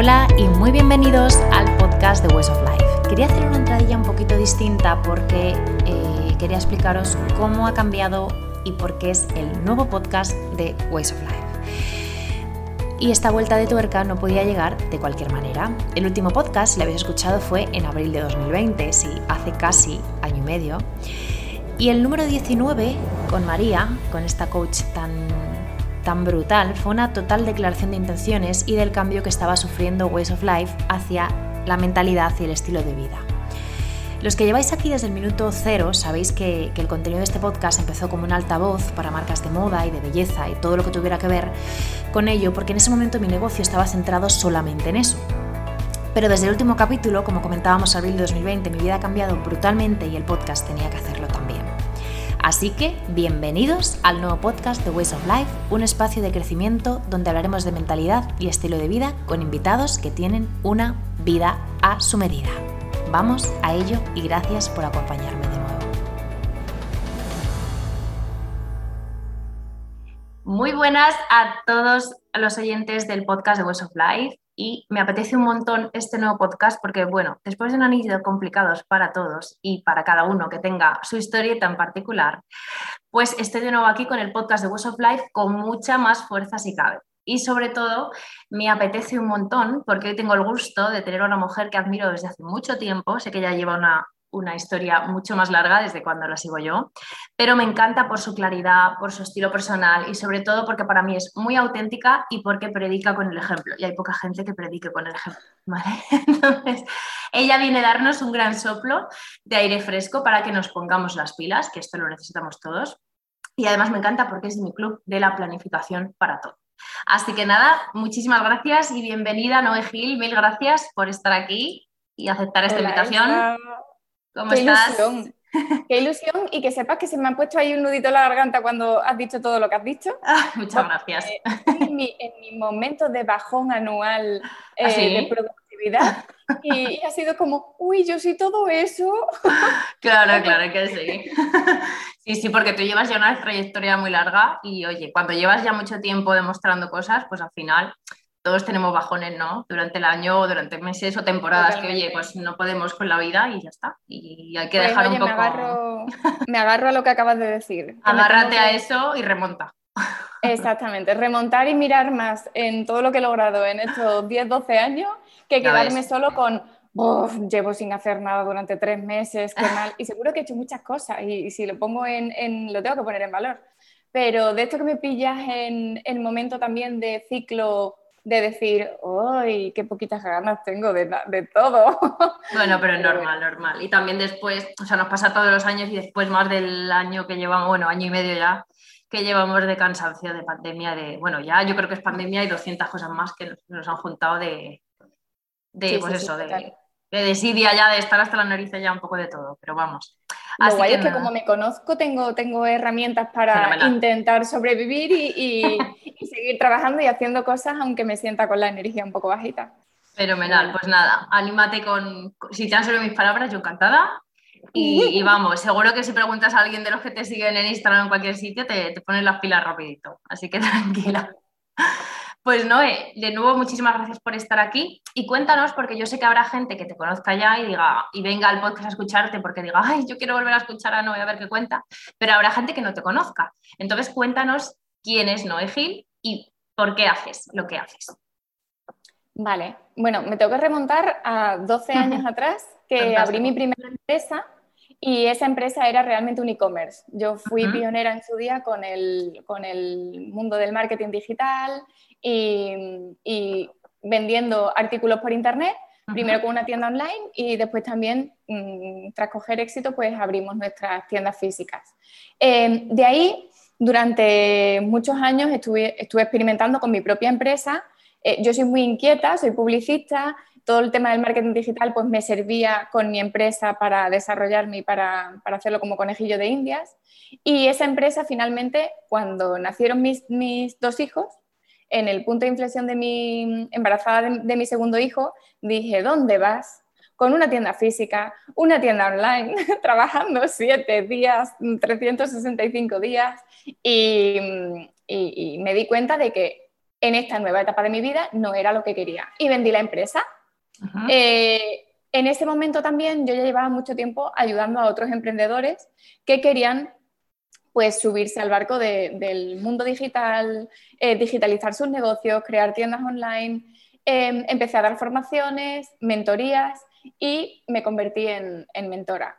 Hola y muy bienvenidos al podcast de Ways of Life. Quería hacer una entradilla un poquito distinta porque eh, quería explicaros cómo ha cambiado y por qué es el nuevo podcast de Ways of Life. Y esta vuelta de tuerca no podía llegar de cualquier manera. El último podcast, si lo habéis escuchado, fue en abril de 2020, sí, hace casi año y medio. Y el número 19, con María, con esta coach tan tan brutal fue una total declaración de intenciones y del cambio que estaba sufriendo Ways of Life hacia la mentalidad y el estilo de vida. Los que lleváis aquí desde el minuto cero sabéis que, el contenido de este podcast empezó como un altavoz para marcas de moda y de belleza y todo lo que tuviera que ver con ello, porque en ese momento mi negocio estaba centrado solamente en eso. Pero desde el último capítulo, como comentábamos abril de 2020, mi vida ha cambiado brutalmente y el podcast tenía que hacerlo también. Así que, bienvenidos al nuevo podcast de Ways of Life, un espacio de crecimiento donde hablaremos de mentalidad y estilo de vida con invitados que tienen una vida a su medida. Vamos a ello y gracias por acompañarme de nuevo. Muy buenas a todos los oyentes del podcast de Ways of Life y me apetece un montón este nuevo podcast porque, bueno, después de un año complicados para todos y para cada uno que tenga su historia tan particular, pues estoy de nuevo aquí con el podcast de Ways of Life con mucha más fuerza si cabe. Y sobre todo, me apetece un montón porque hoy tengo el gusto de tener a una mujer que admiro desde hace mucho tiempo. Sé que ya lleva una una historia mucho más larga desde cuando la sigo yo, pero me encanta por su claridad, por su estilo personal y sobre todo porque para mí es muy auténtica y porque predica con el ejemplo. Y hay poca gente que predique con el ejemplo. Entonces, ella viene a darnos un gran soplo de aire fresco para que nos pongamos las pilas, que esto lo necesitamos todos. Y además me encanta porque es mi club de la planificación para todo. Así que nada, muchísimas gracias y bienvenida Noé Gil, mil gracias por estar aquí y aceptar esta invitación. ¿Cómo Qué estás? Ilusión. Qué ilusión y que sepas que se me ha puesto ahí un nudito en la garganta cuando has dicho todo lo que has dicho. Ah, muchas gracias. En mi, en momento de bajón anual ¿Ah, eh, de productividad y, ha sido como, uy, yo soy todo eso. Claro, claro que sí. Sí, sí, porque tú llevas ya una trayectoria muy larga y oye, cuando llevas ya mucho tiempo demostrando cosas, pues al final todos tenemos bajones, ¿no? Durante el año, durante meses o temporadas que, oye, pues no podemos con la vida y ya está. Y hay que pues, dejar un poco. Me agarro, me agarro a lo que acabas de decir. Agárrate a eso y remonta. Exactamente, remontar y mirar más en todo lo que he logrado en estos 10, 12 años que quedarme solo con, llevo sin hacer nada durante tres meses, qué mal. Y seguro que he hecho muchas cosas y, si lo pongo en, en, lo tengo que poner en valor. Pero de esto que me pillas en el momento también de ciclo de decir, ¡ay, qué poquitas ganas tengo de, de todo! Bueno, pero es normal, normal. Y también después, o sea, nos pasa todos los años y después más del año que llevamos, bueno, año y medio ya, que llevamos de cansancio, de pandemia, de, bueno, ya yo creo que es pandemia y 200 cosas más que nos, han juntado de, de pues eso, de, de desidia ya, de estar hasta la nariz ya un poco de todo, pero vamos. Lo guay es que como me conozco, tengo, tengo herramientas para intentar sobrevivir y, seguir trabajando y haciendo cosas, aunque me sienta con la energía un poco bajita. Fenomenal, pues nada, anímate con, si te han servido mis palabras, yo encantada. Y, vamos, seguro que si preguntas a alguien de los que te siguen en Instagram o en cualquier sitio, te, te pones las pilas rapidito. Así que tranquila. Pues Noé, de nuevo muchísimas gracias por estar aquí y cuéntanos, porque yo sé que habrá gente que te conozca ya y diga y venga al podcast a escucharte porque diga, ay, yo quiero volver a escuchar a Noé a ver qué cuenta, pero habrá gente que no te conozca. Entonces cuéntanos quién es Noé Gil y por qué haces lo que haces. Vale, bueno, me tengo que remontar a 12 años atrás que abrí mi primera empresa y esa empresa era realmente un e-commerce. Yo fui pionera en su día con el, con el mundo del marketing digital y, vendiendo artículos por internet, primero con una tienda online y después también, mm, tras coger éxito, pues abrimos nuestras tiendas físicas. Em, de ahí, durante muchos años estuve, estuve experimentando con mi propia empresa. Eh, yo soy muy inquieta, soy publicista, todo el tema del marketing digital pues me servía con mi empresa para desarrollarme y para, para hacerlo como conejillo de indias. Y esa empresa finalmente, cuando nacieron mis, mis dos hijos, en el punto de inflexión de mi embarazada de, mi segundo hijo, dije, ¿dónde vas? Con una tienda física, una tienda online, trabajando siete días, 365 días, y, y, me di cuenta de que en esta nueva etapa de mi vida no era lo que quería y vendí la empresa. Eh, en ese momento también yo ya llevaba mucho tiempo ayudando a otros emprendedores que querían pues subirse al barco del mundo digital, eh, digitalizar sus negocios, crear tiendas online. Em, empecé a dar formaciones, mentorías y me convertí en, mentora.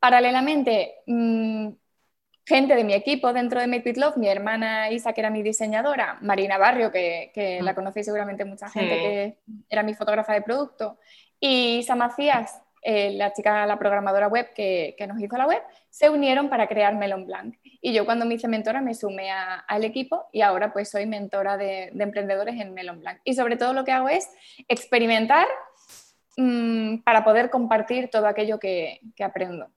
Paralelamente, mm, gente de mi equipo dentro de Make It Love, mi hermana Isa, que era mi diseñadora, Marina Barrio, que, la mm. conocéis seguramente mucha gente, que era mi fotógrafa de producto, y Isa Macías, eh, la chica, la programadora web que, nos hizo la web, se unieron para crear Melon Blanc. Y yo cuando me hice mentora me sumé al equipo y ahora pues soy mentora de, emprendedores en Melon Blanc. Y sobre todo lo que hago es experimentar mm, para poder compartir todo aquello que aprendo.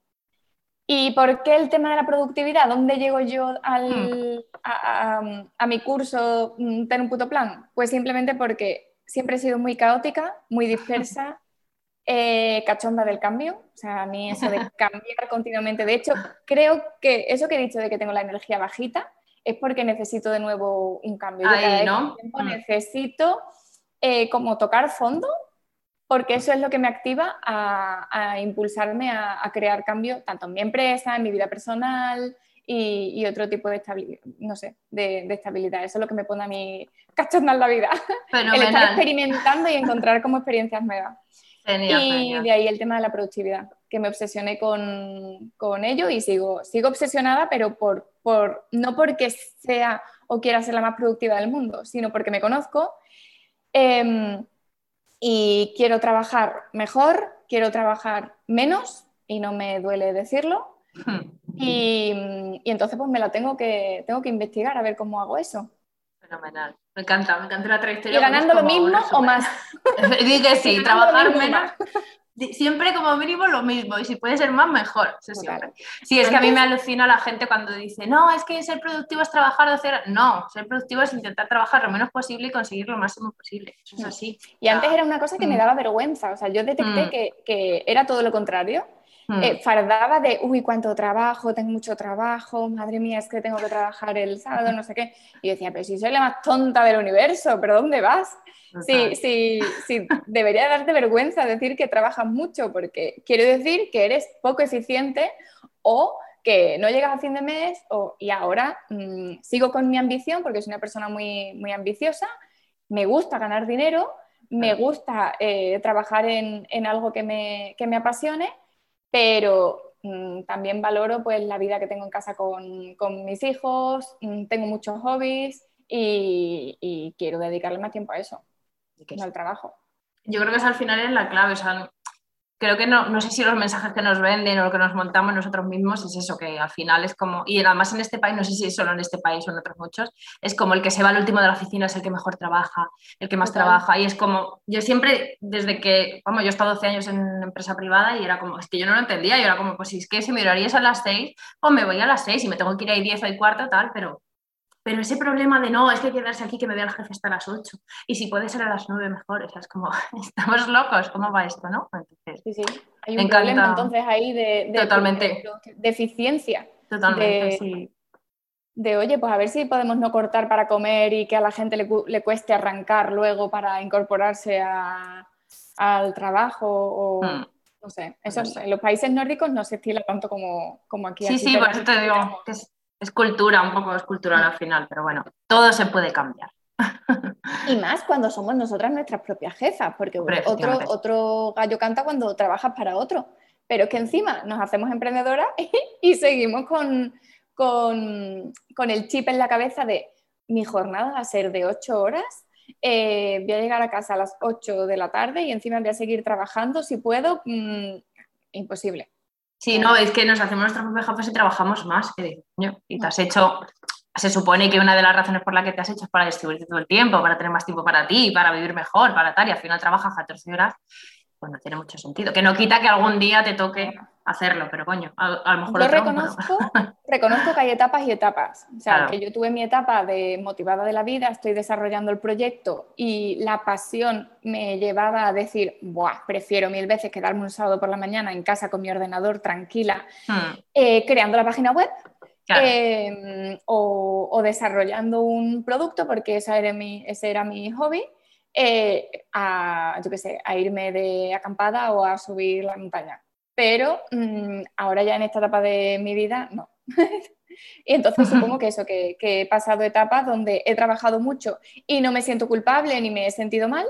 ¿Y por qué el tema de la productividad? ¿Dónde llego yo hmm. a, mi curso mm, tener un puto plan? Pues simplemente porque siempre he sido muy caótica, muy dispersa, eh, cachonda del cambio. O sea, a mí eso de cambiar continuamente. De hecho, creo que eso que he dicho de que tengo la energía bajita es porque necesito de nuevo un cambio. ¿no? Hmm. necesito eh, como tocar fondo porque eso es lo que me activa a, impulsarme a, crear cambio tanto en mi empresa, en mi vida personal y, otro tipo de estabilidad, no sé, de, estabilidad. Eso es lo que me pone a mí cachonda en la vida. El estar experimentando y encontrar como experiencias nuevas. y de ahí el tema de la productividad, que me obsesioné con, ello y sigo, sigo obsesionada, pero por, por, no porque sea o quiera ser la más productiva del mundo, sino porque me conozco. Em, y quiero trabajar mejor, quiero trabajar menos y no me duele decirlo. Y, entonces pues me la tengo que, tengo que investigar a ver cómo hago eso. Fenomenal. Me encanta, me encanta la trayectoria. ¿Y ganando lo mismo o más? Dije sí, trabajar menos siempre como mínimo lo mismo y si puede ser más, mejor. Sí, es que a mí me alucina la gente cuando dice, no, es que ser productivo es trabajar de hacer. No, ser productivo es intentar trabajar lo menos posible y conseguir lo máximo posible. Eso es mm. así. Y antes era una cosa que me mm. daba vergüenza, o sea, yo detecté mm. que, era todo lo contrario. Eh, fardaba de, uy, cuánto trabajo, tengo mucho trabajo, madre mía, es que tengo que trabajar el sábado, no sé qué. Y decía, pero si soy la más tonta del universo, ¿pero dónde vas? Sí, sí, sí, debería darte vergüenza decir que trabajas mucho, porque quiero decir que eres poco eficiente o que no llegas a fin de mes y ahora mm, sigo con mi ambición porque soy una persona muy, muy ambiciosa, me gusta ganar dinero, me gusta eh, trabajar en, algo que me, me, apasione, pero mm, también valoro pues, la vida que tengo en casa con, mis hijos, mm, tengo muchos hobbies y quiero dedicarle más tiempo a eso que es el trabajo. Yo creo que es al final es la clave. O sea, creo que no, no sé si los mensajes que nos venden o lo que nos montamos nosotros mismos es eso, que al final es como, y además en este país, no sé si es solo en este país o en otros muchos, es como el que se va al último de la oficina es el que mejor trabaja, el que más trabaja. Y es como, yo siempre, desde que, vamos, yo he estado 12 años en empresa privada y era como, es que yo no lo entendía, yo era como, pues si es que si me horario es a las 6, pues me voy a las 6 y me tengo que ir ahí 10 o cuarto, tal, pero pero ese problema de no, es que quedarse aquí que me vea el jefe hasta las 8 y si puede ser a las 9 mejor, o sea, es como, estamos locos, ¿cómo va esto, no? Entonces, sí, sí, hay un problema entonces ahí de, Totalmente. de, eficiencia. Totalmente, sí. De, oye, pues a ver si podemos no cortar para comer y que a la gente le, cueste arrancar luego para incorporarse al trabajo o... Hmm. No sé, eso en los países nórdicos no se estila tanto como, como aquí. Sí, sí, por eso te digo que es, es cultura, un poco es cultural al final, pero bueno, todo se puede cambiar. Y más cuando somos nosotras nuestras propias jefas, porque otro, otro gallo canta cuando trabajas para otro. Pero es que encima nos hacemos emprendedoras y, seguimos con, el chip en la cabeza de mi jornada va a ser de ocho horas, eh, voy a llegar a casa a las ocho de la tarde y encima voy a seguir trabajando si puedo. Mm, imposible. Sí, no, es que nos hacemos nuestros propios jefes y trabajamos más. Y te has hecho, se supone que una de las razones por la que te has hecho es para distribuirte todo el tiempo, para tener más tiempo para ti, para vivir mejor, para tal, y al final trabajas 14 horas pues no tiene mucho sentido. Que no quita que algún día te toque hacerlo, pero coño, a, lo mejor... Yo reconozco, reconozco que hay etapas y etapas. O sea, que yo tuve mi etapa de motivada de la vida, estoy desarrollando el proyecto y la pasión me llevaba a decir, Buah, prefiero mil veces quedarme un sábado por la mañana en casa con mi ordenador tranquila, hmm. eh, creando la página web. em, o, desarrollando un producto, porque esa era mi, ese era mi hobby, eh, a, yo qué sé, a irme de acampada o a subir la montaña. Pero mm, ahora ya en esta etapa de mi vida, no. y entonces supongo que eso, que, he pasado etapas donde he trabajado mucho y no me siento culpable ni me he sentido mal,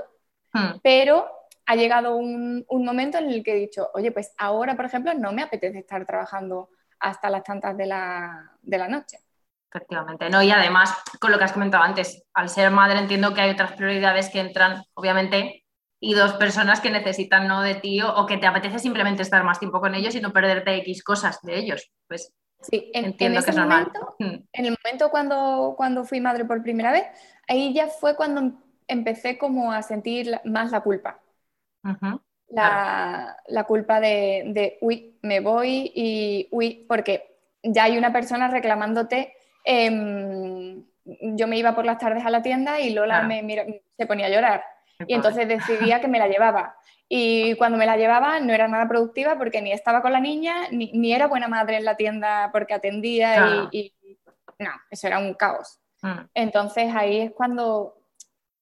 hmm. pero ha llegado un, momento en el que he dicho, oye, pues ahora, por ejemplo, no me apetece estar trabajando hasta las tantas de la, de la noche. Efectivamente, ¿no? Y además, con lo que has comentado antes, al ser madre entiendo que hay otras prioridades que entran, obviamente, y dos personas que necesitan ¿no? de ti o, que te apetece simplemente estar más tiempo con ellos y no perderte X cosas de ellos. Pues sí, entiendo que es normal. Hmm. En el momento cuando, cuando fui madre por primera vez, ahí ya fue cuando empecé como a sentir más la culpa. la, la, culpa de, de, uy, me voy y, uy, porque ya hay una persona reclamándote Em, yo me iba por las tardes a la tienda y Lola me se ponía a llorar. Y entonces decidía que me la llevaba. Y cuando me la llevaba no era nada productiva porque ni estaba con la niña, ni, era buena madre en la tienda porque atendía y, no, eso era un caos. Mm. Entonces ahí es cuando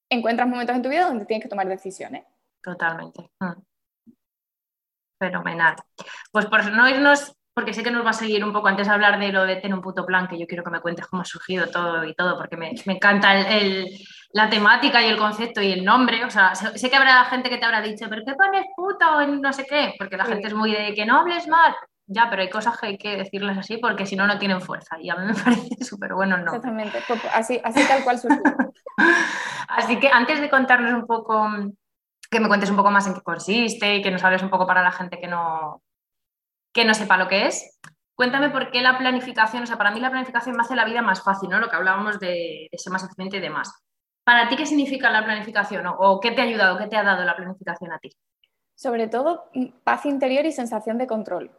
encuentras momentos en tu vida donde tienes que tomar decisiones. Totalmente. Mm. Fenomenal. Pues por no irnos porque sé que nos va a seguir un poco antes de hablar de lo de tener un puto plan, que yo quiero que me cuentes cómo ha surgido todo y todo, porque me, encanta la temática y el concepto y el nombre. O sea, sé, que habrá gente que te habrá dicho, ¿pero qué pones puta o no sé qué? Porque la gente es muy de que no hables mal. Ya, pero hay cosas que hay que decirles así porque si no, no tienen fuerza. Y a mí me parece súper bueno no. Exactamente, pues, así, así tal cual surgió. así que antes de contarnos un poco, que me cuentes un poco más en qué consiste y que nos hables un poco para la gente que no, que no sepa lo que es. Cuéntame por qué la planificación, o sea, para mí la planificación me hace la vida más fácil, ¿no? Lo que hablábamos de, ser más eficiente y demás. ¿Para ti qué significa la planificación o, qué te ha ayudado, qué te ha dado la planificación a ti? Sobre todo mm, paz interior y sensación de control.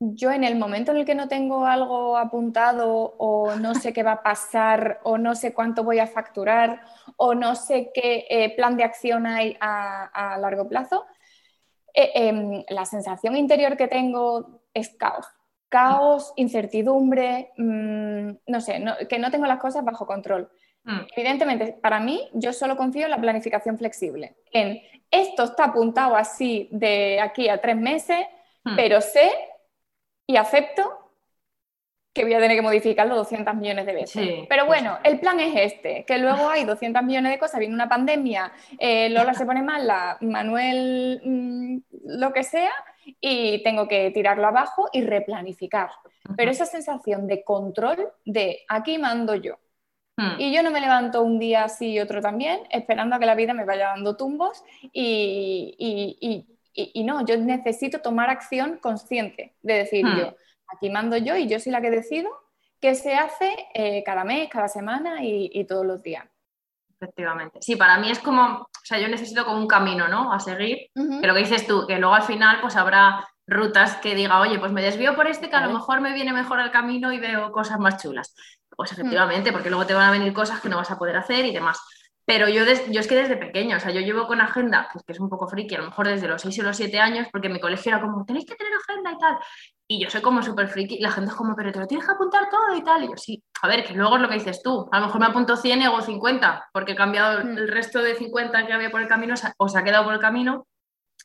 Yo en el momento en el que no tengo algo apuntado o no sé qué va a pasar o no sé cuánto voy a facturar o no sé qué eh, plan de acción hay a largo plazo, eh, em, la sensación interior que tengo es caos. Caos, incertidumbre, mm, no sé, que no tengo las cosas bajo control. Mm. Evidentemente, para mí, yo solo confío en la planificación flexible. En esto está apuntado así de aquí a tres meses, mm. pero sé y acepto que voy a tener que modificarlo 200 millones de veces. Pero bueno, el plan es este, que luego hay 200 millones de cosas, viene una pandemia, eh, Lola se pone mala, Manuel mm, lo que sea, y tengo que tirarlo abajo y replanificar. Pero esa sensación de control de aquí mando yo. Hmm. Y yo no me levanto un día así y otro también, esperando a que la vida me vaya dando tumbos y, y, no, yo necesito tomar acción consciente de decir hmm. yo, Aquí mando yo y yo soy la que decido qué se hace eh, cada mes, cada semana y, todos los días. Efectivamente. Sí, para mí es como, o sea, yo necesito como un camino, ¿no? A seguir. Que lo que dices tú, que luego al final pues habrá rutas que diga, oye, pues me desvío por este que a lo mejor me viene mejor el camino y veo cosas más chulas. Pues efectivamente, porque luego te van a venir cosas que no vas a poder hacer y demás. Pero yo, yo es que desde pequeño, o sea, yo llevo con agenda, pues que es un poco friki, a lo mejor desde los 6 o los 7 años, porque mi colegio era como, tenéis que tener agenda y tal. Y yo soy como súper friki, y la gente es como, pero te lo tienes que apuntar todo y tal. Y yo, sí, a ver, que luego es lo que dices tú. A lo mejor me apunto 100 y hago 50, porque he cambiado mm. el resto de 50 que había por el camino, o se ha quedado por el camino,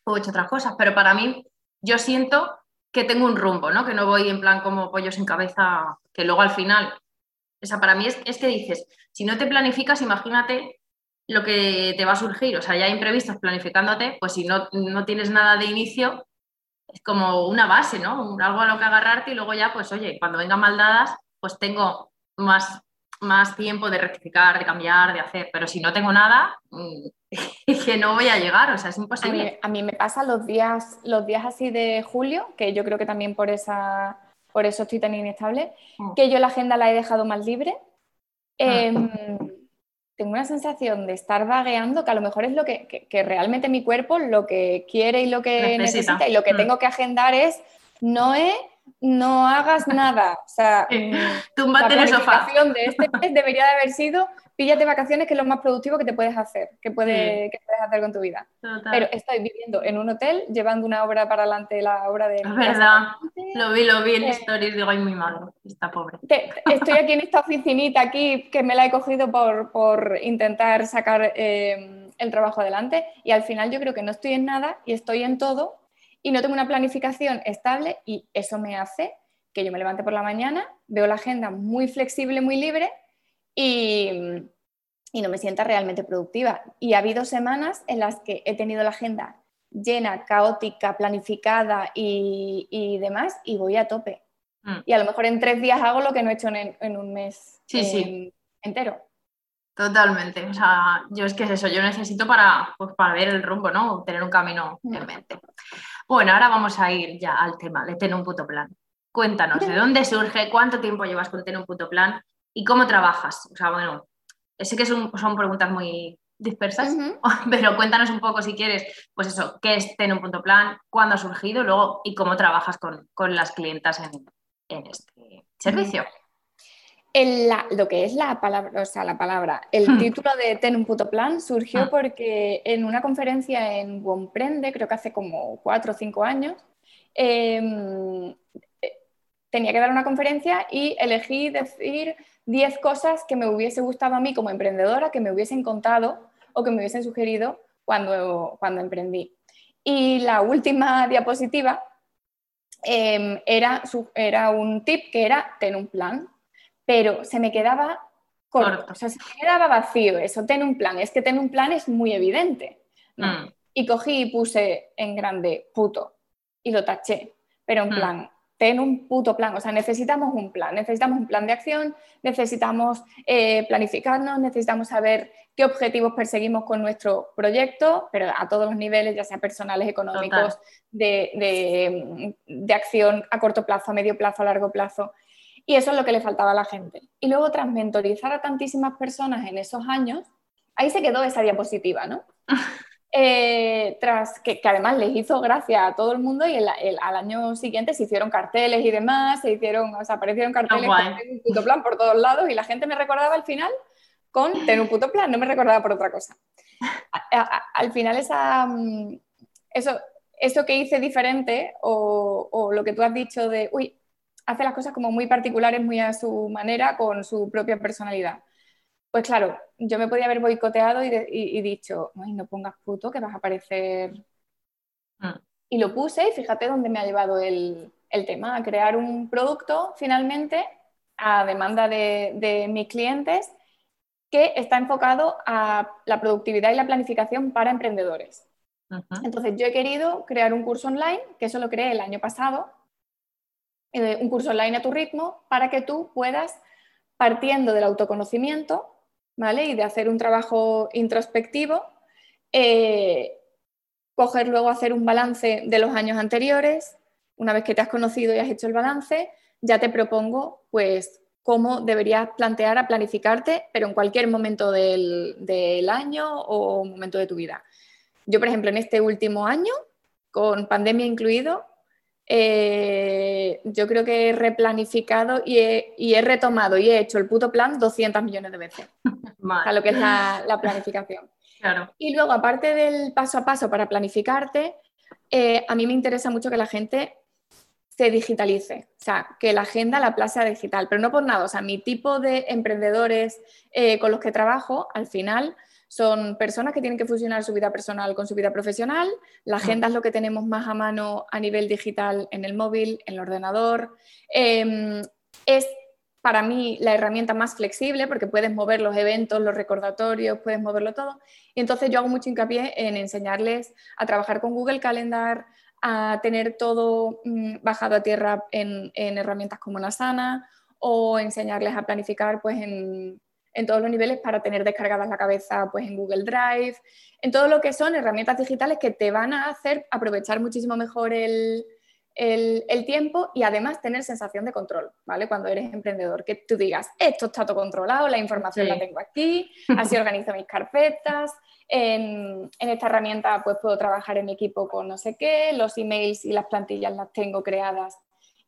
o he hecho otras cosas. Pero para mí, yo siento que tengo un rumbo, ¿no? Que no voy en plan como pollos en cabeza, que luego al final, o sea, para mí es, es que dices, si no te planificas, imagínate lo que te va a surgir, o sea, ya imprevistos planificándote, pues si no, no tienes nada de inicio, es como una base, ¿no? Algo a lo que agarrarte y luego ya, pues oye, cuando vengan maldadas, pues tengo más, más tiempo de rectificar, de cambiar, de hacer, pero si no tengo nada, que no voy a llegar, o sea, es imposible. A mí, me pasa los días, los días así de julio, que yo creo que también por, esa, por eso estoy tan inestable, mm. que yo la agenda la he dejado más libre. Ah. Em, tengo una sensación de estar vagueando que a lo mejor es lo que, realmente mi cuerpo lo que quiere y lo que necesita, y lo que mm. tengo que agendar es, no es no hagas nada. O sea, mm, la planificación de este mes debería de haber sido píllate vacaciones, que es lo más productivo que te puedes hacer, que, puedes, puedes hacer con tu vida. Pero estoy viviendo en un hotel, llevando una obra para adelante, la obra de... Es verdad, lo vi, lo vi en eh, stories, digo, ay, muy malo, está pobre. estoy aquí en esta oficinita aquí, que me la he cogido por, intentar sacar eh, el trabajo adelante, y al final yo creo que no estoy en nada y estoy en todo, y no tengo una planificación estable, y eso me hace que yo me levante por la mañana, veo la agenda muy flexible, muy libre, y, no me sienta realmente productiva. Y ha habido semanas en las que he tenido la agenda llena, caótica, planificada y, demás, y voy a tope. Mm. Y a lo mejor en tres días hago lo que no he hecho en, un mes em, entero. Totalmente. O sea, yo es que es eso, yo necesito para, pues, para ver el rumbo, ¿no? Tener un camino mm. en mente. Bueno, ahora vamos a ir ya al tema de tener un puto plan. Cuéntanos, ¿de dónde surge? ¿Cuánto tiempo llevas con tener un puto plan? ¿Y cómo trabajas? O sea, bueno, sé que son, preguntas muy dispersas, pero cuéntanos un poco si quieres, pues eso, qué es tener un punto plan, cuándo ha surgido luego y cómo trabajas con, las clientas en, este servicio. Lo que es la palabra, o sea, la palabra, el hmm. título de Ten un puto plan surgió hmm. porque en una conferencia en Buenprende, creo que hace como cuatro o cinco años, em, eh, tenía que dar una conferencia y elegí decir 10 cosas que me hubiese gustado a mí como emprendedora, que me hubiesen contado o que me hubiesen sugerido cuando, cuando emprendí. Y la última diapositiva em, era, era un tip que era tener un plan, pero se me quedaba corto, o sea, se me quedaba vacío eso, ten un plan, es que tener un plan es muy evidente. Mm. Y cogí y puse en grande puto y lo taché, pero en mm. plan, ten un puto plan, o sea, necesitamos un plan, necesitamos un plan de acción, necesitamos eh, planificarnos, necesitamos saber qué objetivos perseguimos con nuestro proyecto, pero a todos los niveles, ya sea personales, económicos, de, acción a corto plazo, a medio plazo, a largo plazo. Y eso es lo que le faltaba a la gente. Y luego, tras mentorizar a tantísimas personas en esos años, ahí se quedó esa diapositiva, ¿no? Eh, tras que, además les hizo gracia a todo el mundo y al año siguiente se hicieron carteles y demás, se hicieron, o sea, aparecieron carteles con un puto plan por todos lados y la gente me recordaba al final con tener un puto plan, no me recordaba por otra cosa. al final esa, mm, eso, eso que hice diferente o, o lo que tú has dicho de, uy, hace las cosas como muy particulares, muy a su manera, con su propia personalidad pues claro, yo me podía haber boicoteado y, dicho, no pongas puto que vas a aparecer. Mm. Y lo puse y fíjate dónde me ha llevado el, tema, a crear un producto finalmente a demanda de, mis clientes que está enfocado a la productividad y la planificación para emprendedores. Entonces yo he querido crear un curso online, que eso lo creé el año pasado, eh, un curso online a tu ritmo, para que tú puedas, partiendo del autoconocimiento, y de hacer un trabajo introspectivo, eh, coger luego hacer un balance de los años anteriores. Una vez que te has conocido y has hecho el balance, ya te propongo pues cómo deberías plantear a planificarte, pero en cualquier momento del, año o momento de tu vida. Yo, por ejemplo, en este último año, con pandemia incluido, eh, yo creo que he replanificado y he, retomado y he hecho el puto plan 200 millones de veces. A lo que es la, planificación. Y luego, aparte del paso a paso para planificarte, eh, a mí me interesa mucho que la gente se digitalice, o sea, que la agenda la plaza digital, pero no por nada, o sea, mi tipo de emprendedores eh, con los que trabajo, al final, son personas que tienen que fusionar su vida personal con su vida profesional. La agenda es lo que tenemos más a mano a nivel digital en el móvil, en el ordenador. Em, es para mí la herramienta más flexible porque puedes mover los eventos, los recordatorios, puedes moverlo todo. Y entonces yo hago mucho hincapié en enseñarles a trabajar con Google Calendar, a tener todo mm, bajado a tierra en, en herramientas como Nasana o enseñarles a planificar pues en en todos los niveles para tener descargadas la cabeza pues, en Google Drive, en todo lo que son herramientas digitales que te van a hacer aprovechar muchísimo mejor el, tiempo y además tener sensación de control, ¿vale? Cuando eres emprendedor, que tú digas, esto está todo controlado, la información la tengo aquí, así organizo mis carpetas, en, en, esta herramienta pues puedo trabajar en mi equipo con no sé qué, los emails y las plantillas las tengo creadas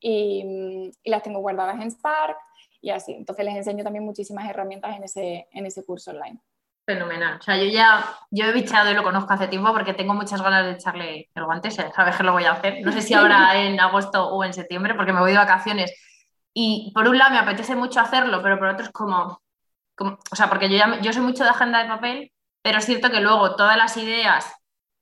y, las tengo guardadas en Spark y así. Entonces les enseño también muchísimas herramientas en ese, en ese curso online. Fenomenal. O sea, yo ya, yo he bichado y lo conozco hace tiempo porque tengo muchas ganas de echarle el guante, sabes que lo voy a hacer. No sé si ahora en agosto o en septiembre porque me voy de vacaciones. Y por un lado me apetece mucho hacerlo, pero por otro es como, como o sea, porque yo, ya, yo soy mucho de agenda de papel, pero es cierto que luego todas las ideas,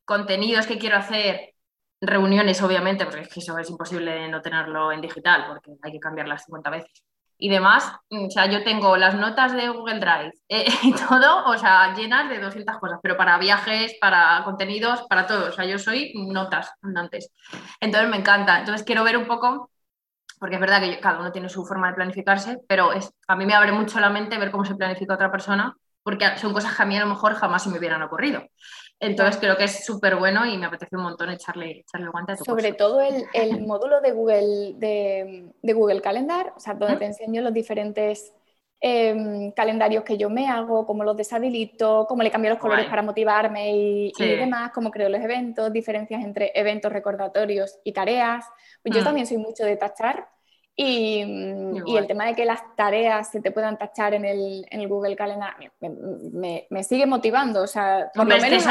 contenidos que quiero hacer, reuniones obviamente, porque es que eso es imposible no tenerlo en digital porque hay que cambiarlas 50 veces y demás, mm, o sea, yo tengo las notas de Google Drive eh, y todo, o sea, llenas de 200 cosas, pero para viajes, para contenidos, para todo, o sea, yo soy notas andantes. Entonces me encanta, entonces quiero ver un poco, porque es verdad que cada uno tiene su forma de planificarse, pero es, a mí me abre mucho la mente ver cómo se planifica otra persona, porque son cosas que a mí a lo mejor jamás se me hubieran ocurrido. Entonces creo que es súper bueno y me apetece un montón echarle, echarle guante a tu Sobre todo el, el, módulo de Google, de, de, Google Calendar, o sea, donde te enseño los diferentes em, calendarios que yo me hago, cómo los deshabilito, cómo le cambio los colores para motivarme y, demás, cómo creo los eventos, diferencias entre eventos recordatorios y tareas. Pues yo mm. también soy mucho de tachar y, y, el tema de que las tareas se te puedan tachar en el, en el Google Calendar me, me, sigue motivando. O sea, por lo menos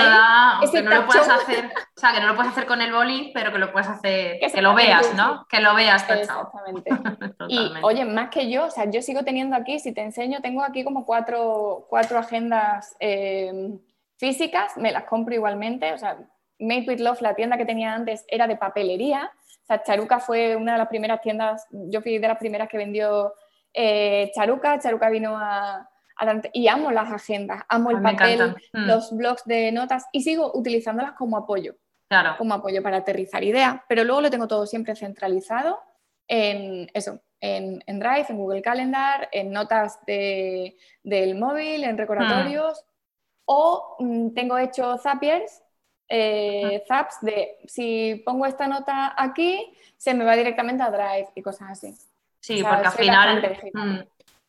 que no lo puedas hacer, o sea, que no lo puedas hacer con el boli, pero que lo puedas hacer, que, lo veas, ¿no? Que lo veas tachado. Exactamente. y oye, más que yo, o sea, yo sigo teniendo aquí, si te enseño, tengo aquí como cuatro, cuatro agendas eh, físicas, me las compro igualmente, o sea, Made with Love, la tienda que tenía antes, era de papelería Charuca fue una de las primeras tiendas, yo fui de las primeras que vendió eh, Charuca. Charuca vino a, y amo las agendas, amo el papel, mm. los blogs de notas y sigo utilizándolas como apoyo. Claro. Como apoyo para aterrizar ideas, pero luego lo tengo todo siempre centralizado en eso, en, Drive, en Google Calendar, en notas del móvil, en recordatorios. Mm. O mm, tengo hecho Zapiers eh, zaps de si pongo esta nota aquí, se me va directamente a Drive y cosas así. Sí, porque al final, mm,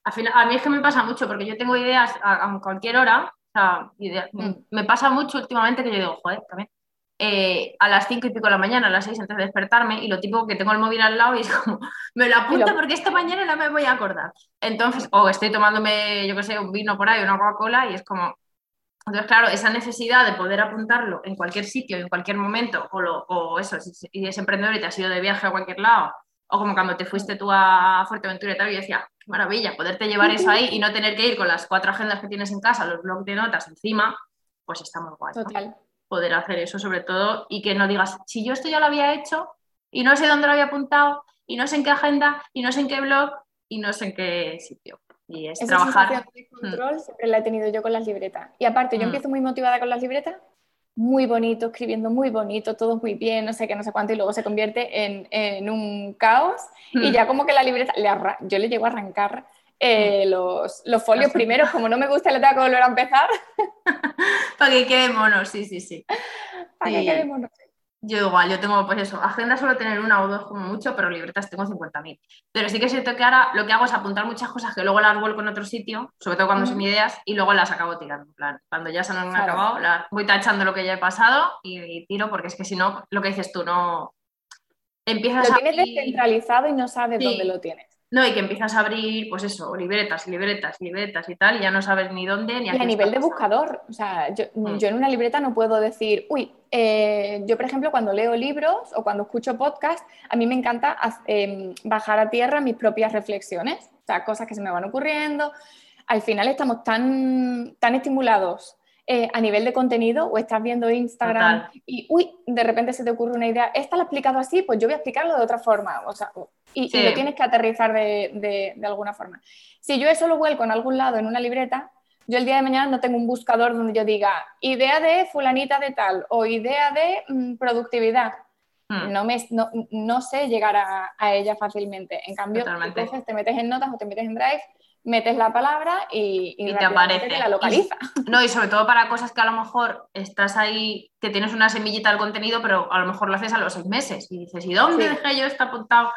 al final, a mí es que me pasa mucho, porque yo tengo ideas a, cualquier hora, o sea, mm. me pasa mucho últimamente que yo digo, joder, también. Eh, a las 5 y pico de la mañana, a las 6 antes de despertarme, y lo tipo que tengo el móvil al lado y es como, me lo apunto porque esta mañana no me voy a acordar. Entonces, o estoy tomándome, yo qué sé, un vino por ahí, una Coca-Cola, y es como, entonces, claro, esa necesidad de poder apuntarlo en cualquier sitio, en cualquier momento, o, lo, o eso, si eres emprendedor y te has ido de viaje a cualquier lado, o como cuando te fuiste tú a Fuerteventura y tal, y decía, qué maravilla, poderte llevar eso ahí y no tener que ir con las cuatro agendas que tienes en casa, los blogs de notas encima, pues está muy guay. Total. Poder hacer eso sobre todo y que no digas, si yo esto ya lo había hecho y no sé dónde lo había apuntado y no sé en qué agenda y no sé en qué blog y no sé en qué sitio y es Esa trabajar. de mm. control siempre la he tenido yo con las libretas. Y aparte, yo mm. empiezo muy motivada con las libretas, muy bonito, escribiendo muy bonito, todo muy bien, no sé qué, no sé cuánto, y luego se convierte en, en un caos. Y mm. ya como que la libreta, le yo le llego a arrancar eh, los, los, folios primeros, como no me gusta, le tengo que volver a empezar. Para que quede mono, sí, sí, sí. Para que quede mono. Yo igual, yo tengo pues eso, agenda suelo tener una o dos como mucho, pero libretas tengo 50.000. Pero sí que es cierto que ahora lo que hago es apuntar muchas cosas que luego las vuelco en otro sitio, sobre todo cuando son ideas, y luego las acabo tirando. En plan, cuando ya se han acabado, voy tachando lo que ya he pasado y, tiro, porque es que si no, lo que dices tú, no... Empiezas lo tienes descentralizado y no sabes dónde lo tienes. No, y que empiezas a abrir, pues eso, libretas, libretas, libretas y tal, y ya no sabes ni dónde ni a Y a nivel de buscador, o sea, yo, mm. yo, en una libreta no puedo decir, uy, eh, yo por ejemplo cuando leo libros o cuando escucho podcast, a mí me encanta em, bajar a tierra mis propias reflexiones, o sea, cosas que se me van ocurriendo. Al final estamos tan, tan estimulados eh, a nivel de contenido o estás viendo Instagram y, uy, de repente se te ocurre una idea, esta la he explicado así, pues yo voy a explicarlo de otra forma. O sea, y, lo tienes que aterrizar de, alguna forma. Si yo eso lo vuelco en algún lado, en una libreta, yo el día de mañana no tengo un buscador donde yo diga idea de fulanita de tal o idea de mm, productividad. Hmm. No, me, no, sé llegar a, ella fácilmente. En cambio, entonces te metes en notas o te metes en Drive, metes la palabra y, te aparece. la localiza. no, y sobre todo para cosas que a lo mejor estás ahí, que tienes una semillita del contenido, pero a lo mejor lo haces a los seis meses y dices, ¿y dónde dejé yo esto apuntado?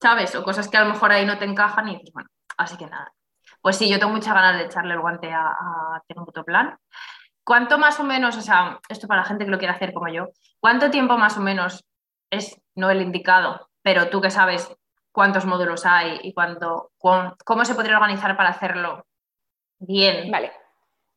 ¿sabes? O cosas que a lo mejor ahí no te encajan y pues bueno, así que nada. Pues sí, yo tengo muchas ganas de echarle el guante a, a tener un plan. ¿Cuánto más o menos, o sea, esto para la gente que lo quiere hacer como yo, cuánto tiempo más o menos es no el indicado, pero tú que sabes cuántos módulos hay y cuánto, cómo se podría organizar para hacerlo bien. Vale.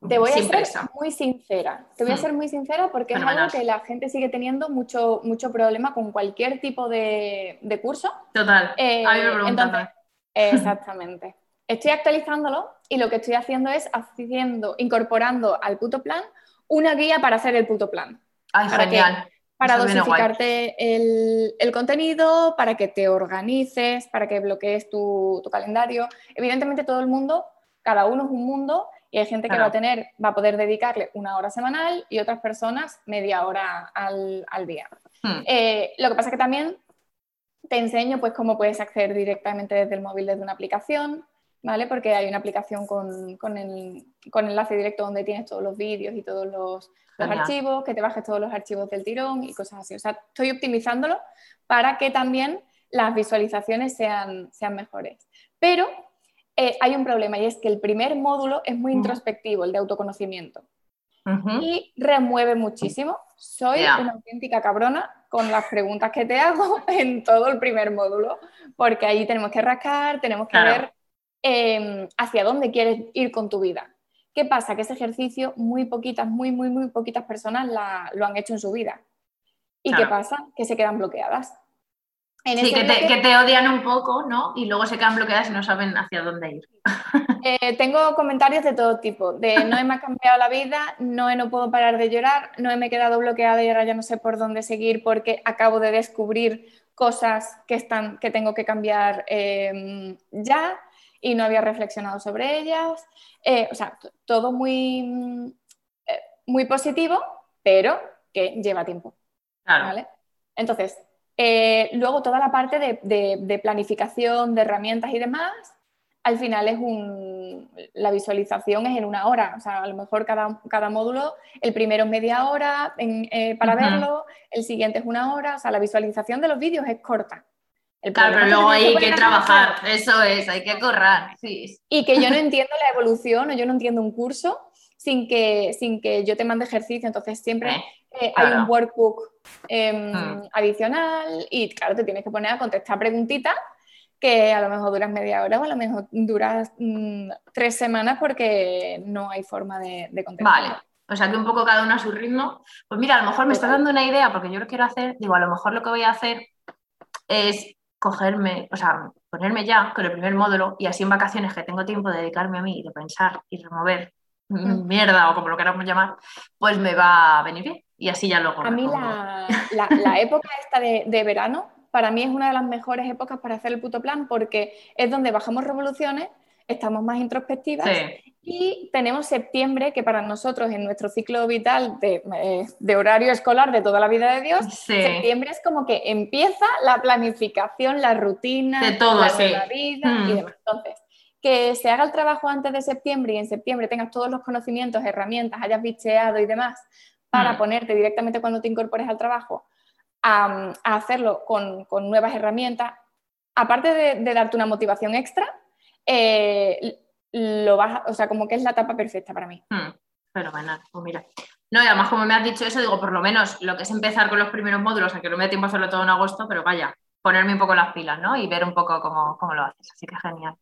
Te voy a ser muy sincera. Te voy a hmm. ser muy sincera porque es algo que la gente sigue teniendo mucho, mucho problema con cualquier tipo de, curso. Total. a mí me eh, entonces, Exactamente. Estoy actualizándolo y lo que estoy haciendo es haciendo, incorporando al puto plan una guía para hacer el puto plan. Ay, para genial. Para dosificarte el, contenido, para que te organices, para que bloquees tu, calendario. Evidentemente todo el mundo, cada uno es un mundo y hay gente que va a tener, va a poder dedicarle una hora semanal y otras personas media hora al, día. Hmm. Eh, lo que pasa es que también te enseño pues cómo puedes acceder directamente desde el móvil desde una aplicación, ¿vale? Porque hay una aplicación con, con, el, con enlace directo donde tienes todos los vídeos y todos los, archivos, que te bajes todos los archivos del tirón y cosas así. O sea, estoy optimizándolo para que también las visualizaciones sean, sean mejores. Pero eh, hay un problema y es que el primer módulo es muy introspectivo, el de autoconocimiento. Y remueve muchísimo. Soy una auténtica cabrona con las preguntas que te hago en todo el primer módulo, porque ahí tenemos que rascar, tenemos que ver em, hacia dónde quieres ir con tu vida. ¿Qué pasa? Que ese ejercicio muy poquitas, muy, muy, muy poquitas personas lo han hecho en su vida. ¿Y qué pasa? Que se quedan bloqueadas. sí, que te, odian un poco, ¿no? Y luego se quedan bloqueadas y no saben hacia dónde ir. Eh, tengo comentarios de todo tipo, de no me ha cambiado la vida, no no puedo parar de llorar, no me he quedado bloqueada y ahora ya no sé por dónde seguir porque acabo de descubrir cosas que, están, que tengo que cambiar em, ya y no había reflexionado sobre ellas. Eh, o sea, todo muy, eh, muy positivo, pero que lleva tiempo. Entonces, luego toda la parte de planificación, de herramientas y demás, al final es un, la visualización es en una hora, o sea, a lo mejor cada, cada módulo, el primero es media hora eh, para verlo, el siguiente es una hora, o sea, la visualización de los vídeos es corta. Claro, pero luego hay que trabajar, eso es, hay que correr. Sí. Y que yo no entiendo la evolución o yo no entiendo un curso sin que, sin que yo te mande ejercicio, entonces siempre eh, eh, hay un workbook em, hmm. adicional y claro, te tienes que poner a contestar preguntitas que a lo mejor duras media hora o a lo mejor duras mm, tres semanas porque no hay forma de, de contestar. Vale. O sea que un poco cada uno a su ritmo. Pues mira, a lo mejor me estás dando una idea porque yo lo quiero hacer. Digo, a lo mejor lo que voy a hacer es cogerme, o sea, ponerme ya con el primer módulo y así en vacaciones que tengo tiempo de dedicarme a mí y de pensar y remover mm. mierda o como lo queramos llamar, pues me va a venir bien y así ya luego. A mí la, la, época esta de, de verano para mí es una de las mejores épocas para hacer el puto plan porque es donde bajamos revoluciones, estamos más introspectivas y tenemos septiembre, que para nosotros en nuestro ciclo vital de, eh, horario escolar de toda la vida de Dios, septiembre es como que empieza la planificación, la rutina, de todo, la, vida y hmm. demás. Entonces, que se haga el trabajo antes de septiembre y en septiembre tengas todos los conocimientos, herramientas, hayas bicheado y demás para hmm. ponerte directamente cuando te incorpores al trabajo a, hacerlo con, nuevas herramientas, aparte de, darte una motivación extra, eh, lo vas, o sea, como que es la etapa perfecta para mí. Hmm, fenomenal, pues mira. No, y además como me has dicho eso, digo, por lo menos lo que es empezar con los primeros módulos, aunque no me da tiempo a hacerlo todo en agosto, pero vaya, ponerme un poco las pilas, ¿no? Y ver un poco cómo, cómo lo haces, así que genial.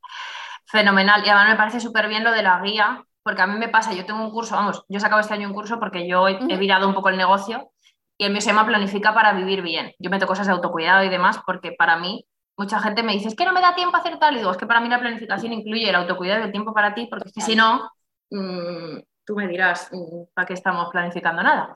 Fenomenal. Y además me parece súper bien lo de la guía, porque a mí me pasa, yo tengo un curso, vamos, yo he sacado este año un curso porque yo he, he virado un poco el negocio y el mío se llama Planifica para vivir bien. Yo meto cosas de autocuidado y demás porque para mí mucha gente me dice, es que no me da tiempo a hacer tal. Y digo, es que para mí la planificación incluye el autocuidado y el tiempo para ti, porque es que si no, mm, tú me dirás, mm, ¿para qué estamos planificando nada?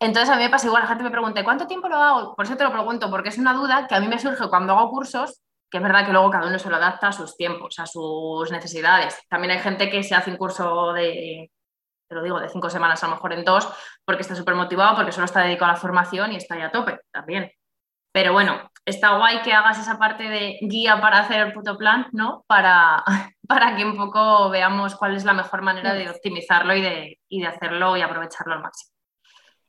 Entonces a mí me pasa igual, la gente me pregunta, ¿cuánto tiempo lo hago? Por eso te lo pregunto, porque es una duda que a mí me surge cuando hago cursos, que es verdad que luego cada uno se lo adapta a sus tiempos, a sus necesidades. También hay gente que se hace un curso de te lo digo, de cinco semanas a lo mejor en dos, porque está súper motivado, porque solo está dedicado a la formación y está ya a tope también. Pero bueno, está guay que hagas esa parte de guía para hacer el puto plan, ¿no? Para, para que un poco veamos cuál es la mejor manera de optimizarlo y de, de hacerlo y aprovecharlo al máximo.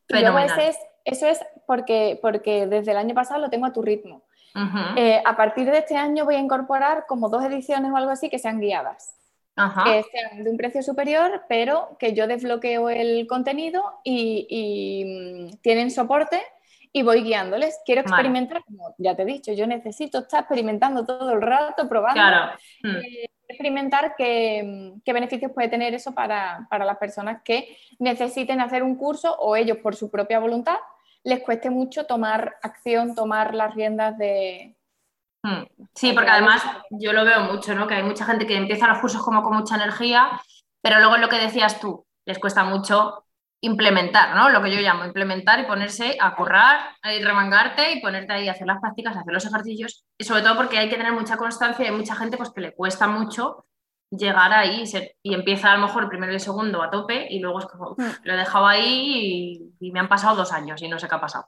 Pero es, eso es porque, porque desde el año pasado lo tengo a tu ritmo. Eh, a partir de este año voy a incorporar como dos ediciones o algo así que sean guiadas que sean de un precio superior, pero que yo desbloqueo el contenido y, mm, tienen soporte y voy guiándoles. Quiero experimentar, como ya te he dicho, yo necesito estar experimentando todo el rato, probando. Claro. Hmm. Eh, experimentar qué, beneficios puede tener eso para, las personas que necesiten hacer un curso o ellos por su propia voluntad les cueste mucho tomar acción, tomar las riendas de... Hmm. Sí, porque además yo lo veo mucho, ¿no? Que hay mucha gente que empieza los cursos como con mucha energía, pero luego lo que decías tú, les cuesta mucho implementar, ¿no? Lo que yo llamo implementar y ponerse a currar, y remangarte y ponerte ahí a hacer las prácticas, a hacer los ejercicios, y sobre todo porque hay que tener mucha constancia y hay mucha gente pues que le cuesta mucho llegar ahí y, empieza a lo mejor el primero y el segundo a tope y luego es como, mm. lo he dejado ahí y, me han pasado dos años y no sé qué ha pasado.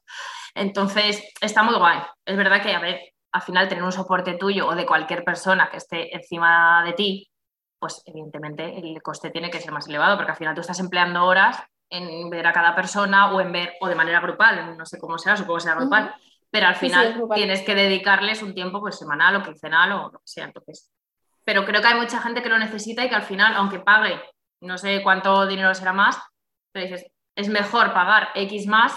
Entonces, está muy guay. Es verdad que, a ver, al final tener un soporte tuyo o de cualquier persona que esté encima de ti, pues evidentemente el coste tiene que ser más elevado porque al final tú estás empleando horas en ver a cada persona o en ver, o de manera grupal, no sé cómo sea, supongo que sea grupal, pero al final tienes que dedicarles un tiempo pues semanal o quincenal o lo que sea. Entonces, pero creo que hay mucha gente que lo necesita y que al final, aunque pague, no sé cuánto dinero será más, pero dices, es mejor pagar X más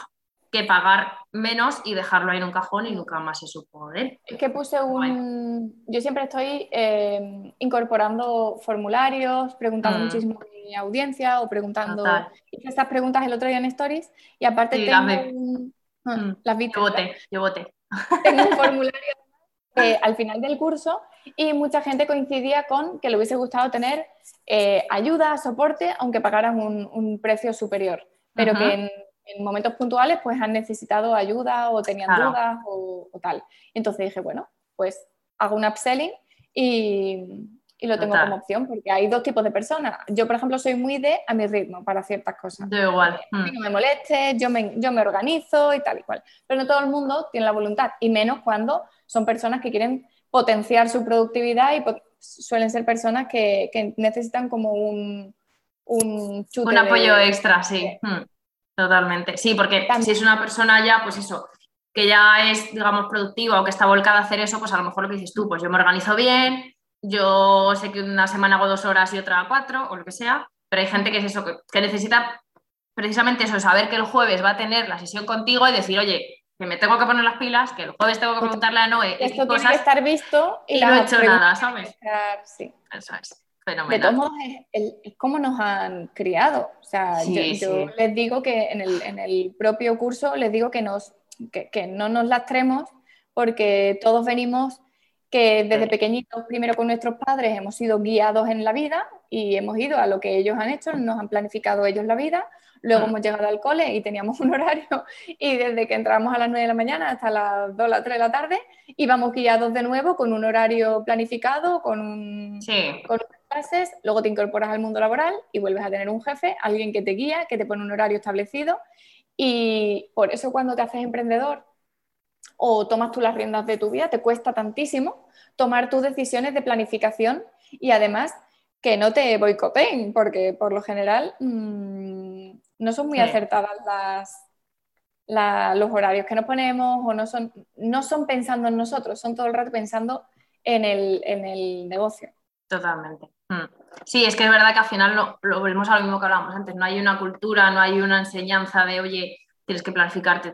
que pagar menos y dejarlo ahí en un cajón y nunca más se supo de Es que puse un... Yo siempre estoy eh, incorporando formularios, preguntando mm. muchísimo mi audiencia o preguntando estas preguntas el otro día en Stories y aparte tengo un... Ah, mm. Las Yo voté, yo voté. Tengo un formulario eh, al final del curso y mucha gente coincidía con que le hubiese gustado tener eh, ayuda, soporte, aunque pagaran un, precio superior, pero que en en momentos puntuales pues han necesitado ayuda o tenían dudas o, tal. Entonces dije, bueno, pues hago un upselling y, y lo tengo como opción porque hay dos tipos de personas. Yo, por ejemplo, soy muy de a mi ritmo para ciertas cosas. Yo igual. Mm. No me moleste, yo me, yo me organizo y tal y cual. Pero no todo el mundo tiene la voluntad y menos cuando son personas que quieren potenciar su productividad y suelen ser personas que, que necesitan como un, un chute. Un apoyo extra, sí. Mm. Totalmente. Sí, porque si es una persona ya, pues eso, que ya es, digamos, productiva o que está volcada a hacer eso, pues a lo mejor lo que dices tú, pues yo me organizo bien, yo sé que una semana hago dos horas y otra cuatro, o lo que sea, pero hay gente que es eso, que, necesita precisamente eso, saber que el jueves va a tener la sesión contigo y decir, oye, que me tengo que poner las pilas, que el jueves tengo que preguntarle a Noé. Esto tiene que estar visto y, no he hecho nada, ¿sabes? Sí. Eso es. De todos modos, es, como nos han criado. O sea, yo, les digo que en el, propio curso les digo que, nos, que, no nos lastremos porque todos venimos que desde pequeñitos, primero con nuestros padres, hemos sido guiados en la vida y hemos ido a lo que ellos han hecho, nos han planificado ellos la vida, luego hemos llegado al cole y teníamos un horario y desde que entramos a las 9 de la mañana hasta las 2 o las 3 de la tarde íbamos guiados de nuevo con un horario planificado, con un, sí. clases, luego te incorporas al mundo laboral y vuelves a tener un jefe, alguien que te guía, que te pone un horario establecido. Y por eso cuando te haces emprendedor o tomas tú las riendas de tu vida, te cuesta tantísimo tomar tus decisiones de planificación y además que no te boicoteen, porque por lo general mm, no son muy acertadas las, los horarios que nos ponemos o no son, no son pensando en nosotros, son todo el rato pensando en el, en el negocio. Totalmente. Mm. Sí, es que es verdad que al final lo, lo, volvemos a lo mismo que hablábamos antes. No hay una cultura, no hay una enseñanza de, oye, tienes que planificarte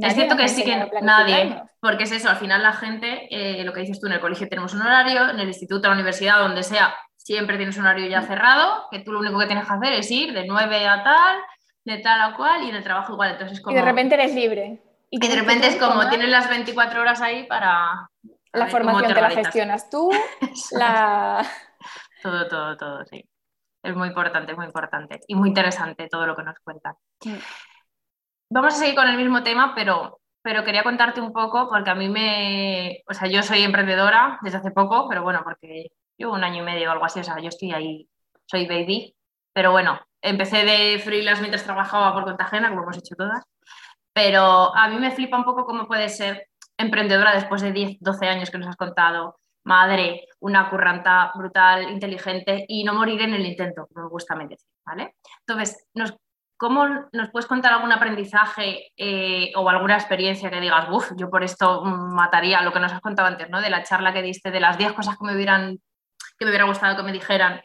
es cierto que sí que nadie, porque es eso, al final la gente, eh, lo que dices tú, en el colegio tenemos un horario, en el instituto, en la universidad, donde sea, siempre tienes un horario ya mm. cerrado, que tú lo único que tienes que hacer es ir de 9 a tal, de tal a cual, y en el trabajo igual. Entonces como... Y de repente eres libre. Y, de repente es como, tienes las 24 horas ahí para... La formación te, la gestionas tú, la... Todo, todo, todo, sí. Es muy importante, muy importante. Y muy interesante todo lo que nos cuentan. Vamos a seguir con el mismo tema, pero, pero quería contarte un poco, porque a mí me. O sea, yo soy emprendedora desde hace poco, pero bueno, porque llevo un año y medio o algo así, o sea, yo estoy ahí, soy baby. Pero bueno, empecé de freelance mientras trabajaba por cuenta ajena, como hemos hecho todas. Pero a mí me flipa un poco cómo puede ser emprendedora después de 10, 12 años que nos has contado, madre, una curranta brutal, inteligente y no morir en el intento, como me gusta decir, ¿vale? Entonces, ¿cómo nos puedes contar algún aprendizaje eh, o alguna experiencia que digas, uff, yo por esto mataría lo que nos has contado antes, ¿no? De la charla que diste, de las 10 cosas que me hubieran, que me hubiera gustado que me dijeran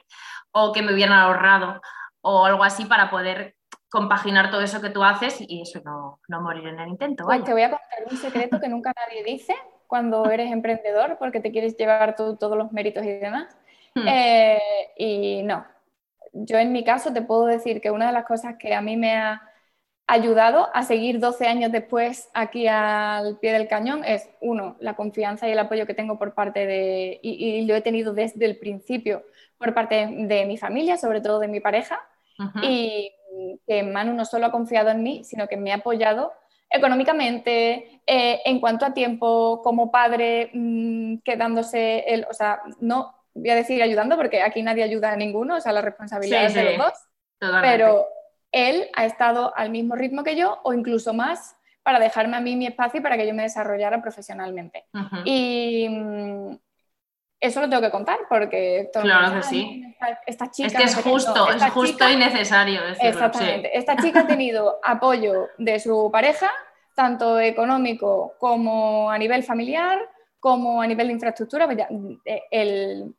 o que me hubieran ahorrado o algo así para poder compaginar todo eso que tú haces y eso no, no morir en el intento. Pues te voy a contar un secreto que nunca nadie dice cuando eres emprendedor porque te quieres llevar todos los méritos y demás. Hmm. Eh, y no, yo en mi caso te puedo decir que una de las cosas que a mí me ha ayudado a seguir 12 años después aquí al pie del cañón es, uno, la confianza y el apoyo que tengo por parte de, y, lo he tenido desde el principio por parte de mi familia, sobre todo de mi pareja, y que Manu no solo ha confiado en mí, sino que me ha apoyado económicamente, eh, en cuanto a tiempo, como padre, mm, quedándose, el, o sea, no voy a decir ayudando porque aquí nadie ayuda a ninguno, o sea, la responsabilidad es de los dos, pero él ha estado al mismo ritmo que yo o incluso más para dejarme a mí mi espacio para que yo me desarrollara profesionalmente. Y mm, eso lo tengo que contar porque... Claro que sí. Esta, chica es que es justo, es justo y necesario. exactamente. Esta chica ha tenido apoyo de su pareja, tanto económico como a nivel familiar, como a nivel de infraestructura. Pues el,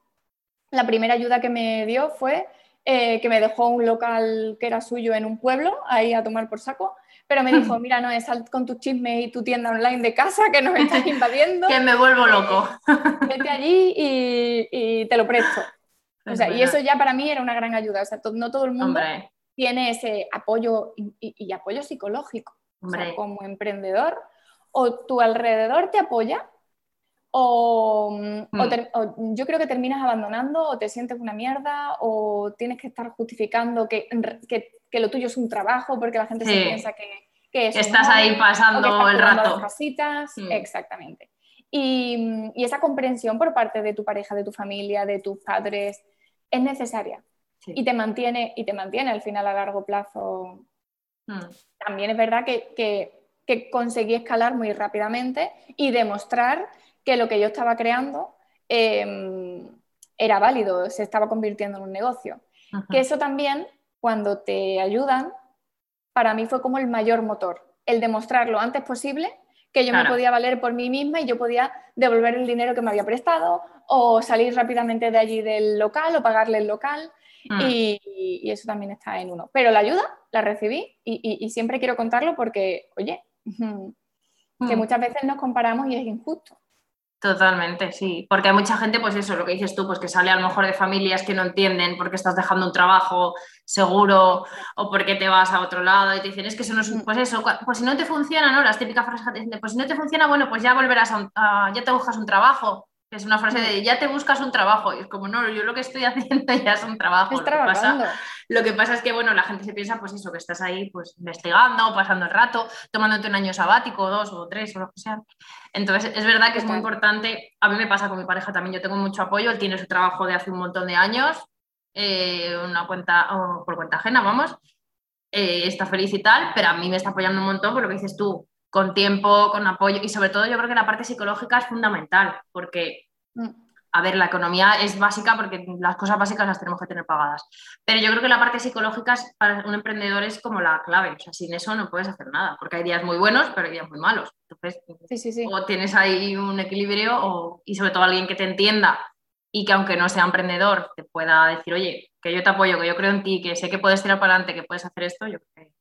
la primera ayuda que me dio fue eh, que me dejó un local que era suyo en un pueblo, ahí a tomar por saco, pero me dijo, mira, no, sal con tus chismes y tu tienda online de casa que nos estás invadiendo. que me vuelvo loco. Vete allí y, te lo presto. O sea, y eso ya para mí era una gran ayuda. O sea, no todo el mundo tiene ese apoyo y, apoyo psicológico. O sea, como emprendedor, o tu alrededor te apoya, Mm, o, yo creo que terminas abandonando o te sientes una mierda o tienes que estar justificando que, que, lo tuyo es un trabajo porque la gente se piensa que, que estás ahí pasando el rato. casitas. Mm. Exactamente. Y, y, esa comprensión por parte de tu pareja, de tu familia, de tus padres, es necesaria. Y, te mantiene, y te mantiene al final a largo plazo. Mm. También es verdad que, que conseguí escalar muy rápidamente y demostrar que lo que yo estaba creando em, era válido, se estaba convirtiendo en un negocio. Que eso también, cuando te ayudan, para mí fue como el mayor motor, el demostrar lo antes posible que yo me podía valer por mí misma y yo podía devolver el dinero que me había prestado o salir rápidamente de allí del local o pagarle el local. Mm. Y, eso también está en uno. Pero la ayuda la recibí y, siempre quiero contarlo porque, oye, que mm. muchas veces nos comparamos y es injusto. Totalmente, sí. Porque hay mucha gente, pues eso, lo que dices tú, pues que sale a lo mejor de familias que no entienden por qué estás dejando un trabajo seguro o por qué te vas a otro lado y te dicen, es que eso no es, pues eso, pues si no te funciona, ¿no? Las típicas frases que te dicen, pues si no te funciona, bueno, pues ya volverás a, ya te buscas un trabajo. Es una frase de ya te buscas un trabajo. Y es como, no, yo lo que estoy haciendo ya es un trabajo. Lo que, pasa, lo que pasa es que, bueno, la gente se piensa, pues eso, que estás ahí, pues investigando, pasando el rato, tomándote un año sabático, dos o tres o lo que sea. Entonces, es verdad que es muy importante, a mí me pasa con mi pareja también, yo tengo mucho apoyo, él tiene su trabajo de hace un montón de años, eh, una cuenta, por cuenta ajena, vamos, eh, está feliz y tal, pero a mí me está apoyando un montón por lo que dices tú, con tiempo, con apoyo y sobre todo yo creo que la parte psicológica es fundamental, porque mm a ver, la economía es básica porque las cosas básicas las tenemos que tener pagadas. Pero yo creo que la parte psicológica para un emprendedor es como la clave. O sea, sin eso no puedes hacer nada, porque hay días muy buenos, pero hay días muy malos. Entonces, o tienes ahí un equilibrio y sobre todo alguien que te entienda y que aunque no sea emprendedor te pueda decir, oye, que yo te apoyo, que yo creo en ti, que sé que puedes tirar para adelante, que puedes hacer esto, yo creo que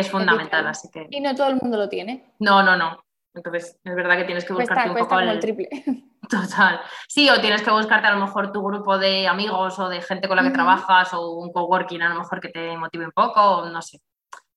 es fundamental. Así que... Y no todo el mundo lo tiene. No, no, no. Entonces, es verdad que tienes que buscarte un poco el... triple. Total. Sí, o tienes que buscarte a lo mejor tu grupo de amigos o de gente con la que trabajas o un coworking a lo mejor que te motive un poco, o no sé.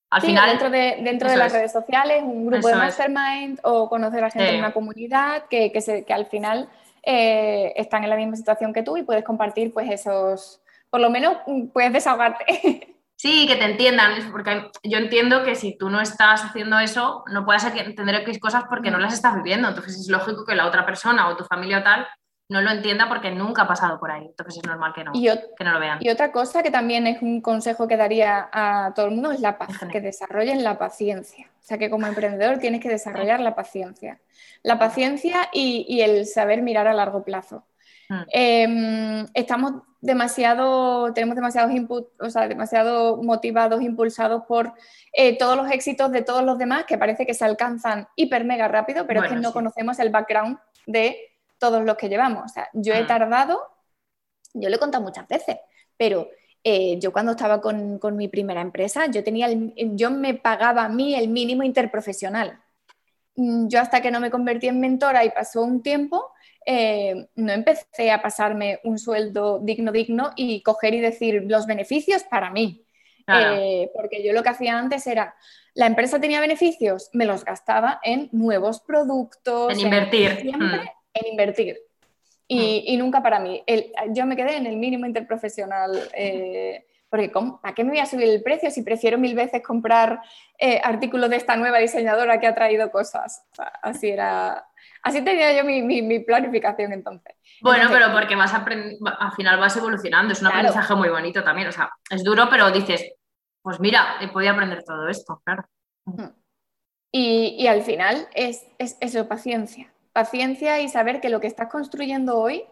Al final, dentro de, dentro de las redes sociales, un grupo de mastermind o conocer a gente en una comunidad que, que, que al final eh, están en la misma situación que tú y puedes compartir pues esos, por lo menos mm, puedes desahogarte. Sí, que te entiendan, porque yo entiendo que si tú no estás haciendo eso, no puedes entender hay cosas porque no las estás viviendo. Entonces es lógico que la otra persona o tu familia o tal no lo entienda porque nunca ha pasado por ahí. Entonces es normal que no, que no lo vean. Y otra cosa que también es un consejo que daría a todo el mundo es la paz, que desarrollen la paciencia. O sea que como emprendedor tienes que desarrollar la paciencia. La paciencia y el saber mirar a largo plazo. Mm. Em, estamos demasiado, tenemos demasiados input, o sea, demasiado motivados, impulsados por eh, todos los éxitos de todos los demás que parece que se alcanzan hiper mega rápido, pero es que no conocemos el background de todos los que llevamos. O sea, yo he mm. tardado, yo lo he contado muchas veces, pero eh, yo cuando estaba con, mi primera empresa, yo, tenía yo me pagaba a mí el mínimo interprofesional. Mm, yo hasta que no me convertí en mentora y pasó un tiempo, eh, no empecé a pasarme un sueldo digno, digno y coger y decir los beneficios para mí. Eh, porque yo lo que hacía antes era, la empresa tenía beneficios, me los gastaba en nuevos productos. En invertir. siempre mm. en invertir. Y, mm. nunca para mí. yo me quedé en el mínimo interprofesional. Eh, porque ¿para qué me voy a subir el precio si prefiero mil veces comprar eh, artículos de esta nueva diseñadora que ha traído cosas? así era, así tenía yo mi, planificación entonces. Bueno, pero porque vas al final vas evolucionando, es un aprendizaje muy bonito también, o sea, es duro, pero dices, pues mira, he podido aprender todo esto, claro. Mm. Y, al final es, es eso, paciencia. Paciencia y saber que lo que estás construyendo hoy,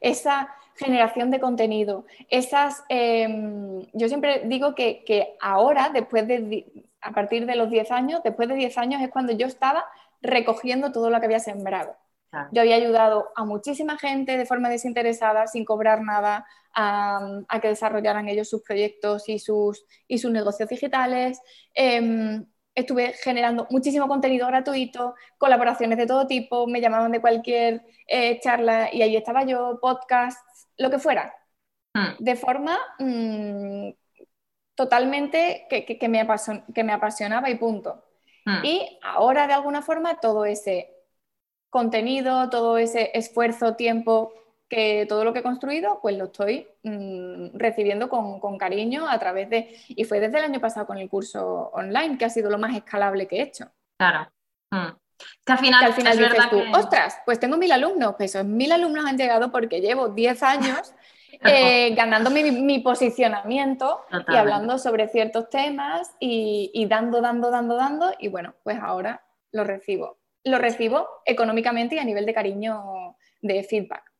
esa generación de contenido, esas, em, yo siempre digo que, ahora, después de, a partir de los 10 años, después de 10 años es cuando yo estaba recogiendo todo lo que había sembrado. Yo había ayudado a muchísima gente de forma desinteresada, sin cobrar nada, a, que desarrollaran ellos sus proyectos y sus, y sus negocios digitales. Em, estuve generando muchísimo contenido gratuito, colaboraciones de todo tipo, me llamaban de cualquier eh, charla y ahí estaba yo, podcasts, lo que fuera, hmm. de forma mm, totalmente que, me que, me apasionaba y punto. Hmm. Y ahora de alguna forma todo ese contenido, todo ese esfuerzo, tiempo, que todo lo que he construido, pues lo estoy mm, recibiendo con, cariño a través de... Y fue desde el año pasado con el curso online, que ha sido lo más escalable que he hecho. Claro. Mm. Que al final, al final dices tú, ostras, pues tengo mil alumnos, pues esos mil alumnos han llegado porque llevo 10 años eh, ganando mi, posicionamiento y hablando sobre ciertos temas y, y dando, dando, dando, dando, y bueno, pues ahora lo recibo lo recibo económicamente y a nivel de cariño de feedback.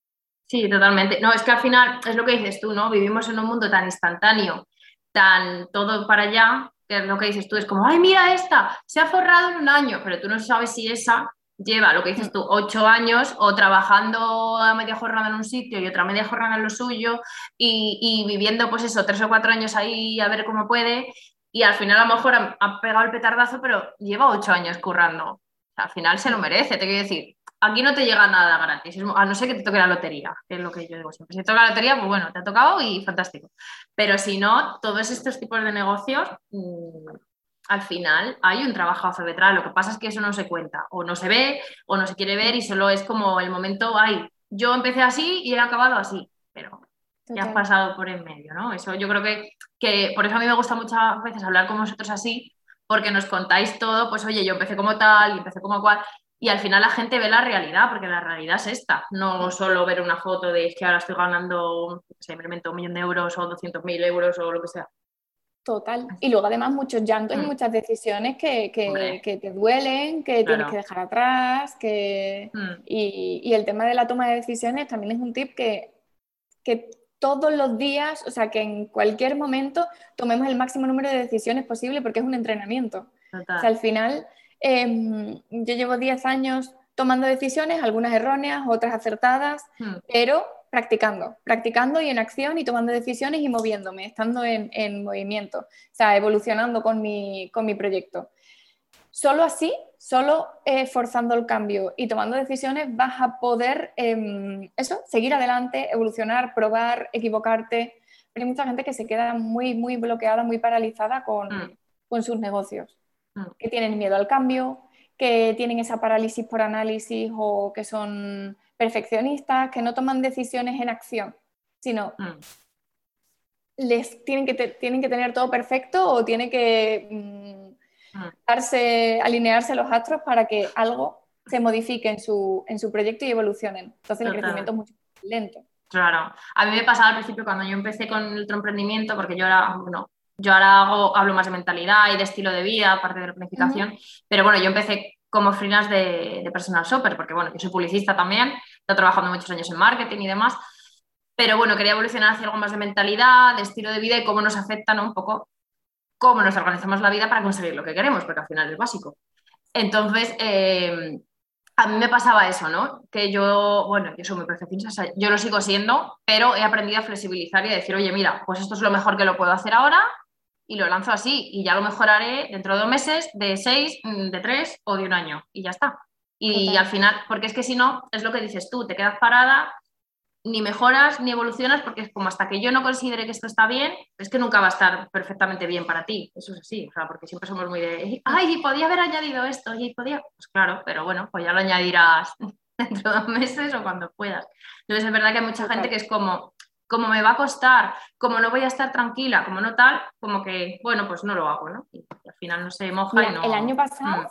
Sí, totalmente. No, es que al final es lo que dices tú, ¿no? Vivimos en un mundo tan instantáneo, tan todo para allá, que es lo que dices tú, es como, ay, mira esta, se ha forrado en un año, pero tú no sabes si esa lleva, lo que dices tú, ocho años o trabajando a media jornada en un sitio y otra media jornada en lo suyo y, y viviendo pues eso, tres o cuatro años ahí a ver cómo puede y al final a lo mejor ha, ha pegado el petardazo, pero lleva ocho años currando al final se lo merece, te quiero decir. Aquí no te llega nada gratis, a no ser que te toque la lotería, que es lo que yo digo siempre. Si te toca la lotería, pues bueno, te ha tocado y fantástico. Pero si no, todos estos tipos de negocios, mm, al final hay un trabajo detrás. Lo que pasa es que eso no se cuenta, o no se ve, o no se quiere ver, y solo es como el momento, ay, yo empecé así y he acabado así, pero ya has pasado por en medio, ¿no? Eso yo creo que, que por eso a mí me gusta muchas veces hablar con vosotros así, porque nos contáis todo, pues oye, yo empecé como tal y empecé como cual, y al final la gente ve la realidad, porque la realidad es esta, no solo ver una foto de que ahora estoy ganando, simplemente un millón de euros o 200.000 euros o lo que sea. Total. Y luego además muchos llantos y mm. muchas decisiones que, te duelen, que tienes que dejar atrás, que... Mm. Y, el tema de la toma de decisiones también es un tip que, que todos los días, o sea, que en cualquier momento tomemos el máximo número de decisiones posible porque es un entrenamiento. O sea, al final, em, yo llevo 10 años tomando decisiones, algunas erróneas, otras acertadas, hmm. pero practicando, practicando y en acción y tomando decisiones y moviéndome, estando en, en movimiento, o sea, evolucionando con mi, con mi proyecto. Solo así, solo eh, forzando el cambio y tomando decisiones vas a poder em, eso, seguir adelante, evolucionar, probar, equivocarte. hay mucha gente que se queda muy, muy bloqueada, muy paralizada con, mm. sus negocios. Que tienen miedo al cambio, que tienen esa parálisis por análisis o que son perfeccionistas, que no toman decisiones en acción, sino mm. les tienen que, tienen que tener todo perfecto o tiene que darse, alinearse los astros para que algo se modifique en su, en su proyecto y evolucionen. Entonces el crecimiento es mucho más lento. Claro. A mí me pasaba al principio cuando yo empecé con el emprendimiento, porque yo ahora, bueno, yo ahora hago, hablo más de mentalidad y de estilo de vida, aparte de la planificación, pero bueno, yo empecé como freelance de, de personal shopper, porque bueno, yo soy publicista también, he trabajando muchos años en marketing y demás, pero bueno, quería evolucionar hacia algo más de mentalidad, de estilo de vida y cómo nos afectan un poco cómo nos organizamos la vida para conseguir lo que queremos, porque al final es básico. Entonces, eh, a mí me pasaba eso, ¿no? Que yo, bueno, yo soy muy perfeccionista, yo lo sigo siendo, pero he aprendido a flexibilizar y a decir, oye, mira, pues esto es lo mejor que lo puedo hacer ahora y lo lanzo así y ya lo mejoraré dentro de dos meses, de seis, mm, de tres o de un año y ya está. Y al final, porque es que si no, es lo que dices tú, te quedas parada, ni mejoras ni evolucionas, porque es como hasta que yo no considere que esto está bien, es que nunca va a estar perfectamente bien para ti. Eso es así, o sea, porque siempre somos muy de, ay, podía haber añadido esto, y podía, pues claro, pero bueno, pues ya lo añadirás dentro de dos meses o cuando puedas. Entonces es verdad que hay mucha gente que es como, como me va a costar, como no voy a estar tranquila, como no tal, como que, bueno, pues no lo hago, ¿no? Y al final no se moja y no... El año pasado, mm.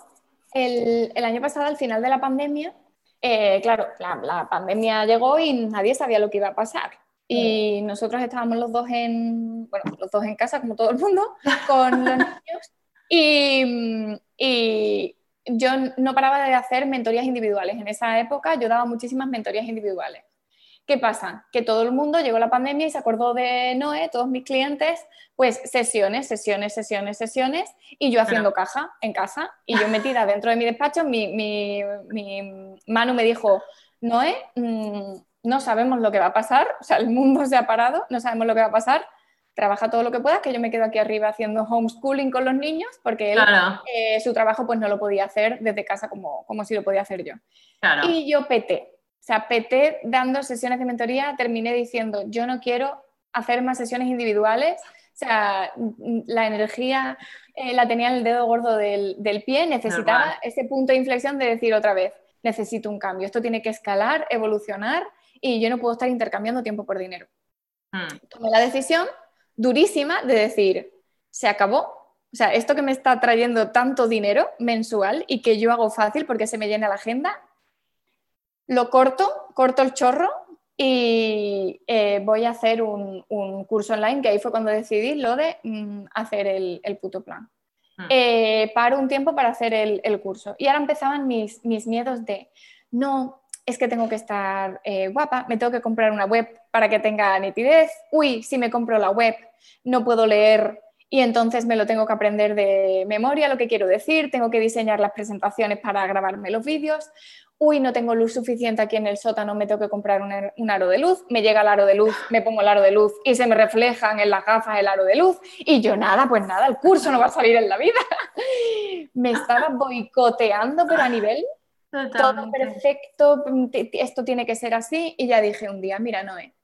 el, año pasado, al final de la pandemia, eh, claro, la, pandemia llegó y nadie sabía lo que iba a pasar. Y mm. nosotros estábamos los dos en, bueno, los dos en casa, como todo el mundo, con los niños. Y, y yo no paraba de hacer mentorías individuales. En esa época yo daba muchísimas mentorías individuales. ¿Qué pasa? Que todo el mundo llegó la pandemia y se acordó de Noé, todos mis clientes, pues sesiones, sesiones, sesiones, sesiones, y yo haciendo caja en casa, y yo metida dentro de mi despacho, mi, mi, mi Manu me dijo, Noé, mm, no sabemos lo que va a pasar, o sea, el mundo se ha parado, no sabemos lo que va a pasar, trabaja todo lo que puedas, que yo me quedo aquí arriba haciendo homeschooling con los niños, porque él, eh, su trabajo pues no lo podía hacer desde casa como, como si lo podía hacer yo. Y yo peté, o sea, PT dando sesiones de mentoría, terminé diciendo, yo no quiero hacer más sesiones individuales. O sea, la energía eh, la tenía en el dedo gordo del, pie, necesitaba ese punto de inflexión de decir otra vez, necesito un cambio, esto tiene que escalar, evolucionar y yo no puedo estar intercambiando tiempo por dinero. Hmm. Tomé la decisión durísima de decir, se acabó. O sea, esto que me está trayendo tanto dinero mensual y que yo hago fácil porque se me llena la agenda, lo corto, corto el chorro y eh, voy a hacer un, curso online, que ahí fue cuando decidí lo de mm, hacer el, puto plan. Hmm. Eh, paro un tiempo para hacer el, curso. Y ahora empezaban mis, mis, miedos de, no, es que tengo que estar eh, guapa, me tengo que comprar una web para que tenga nitidez. Uy, si me compro la web, no puedo leer y entonces me lo tengo que aprender de memoria, lo que quiero decir, tengo que diseñar las presentaciones para grabarme los vídeos uy, no tengo luz suficiente aquí en el sótano, me tengo que comprar un, aro de luz, me llega el aro de luz, me pongo el aro de luz y se me reflejan en las gafas el aro de luz y yo nada, pues nada, el curso no va a salir en la vida. me estaba boicoteando, pero a nivel todo perfecto, esto tiene que ser así y ya dije un día, mira, Noé.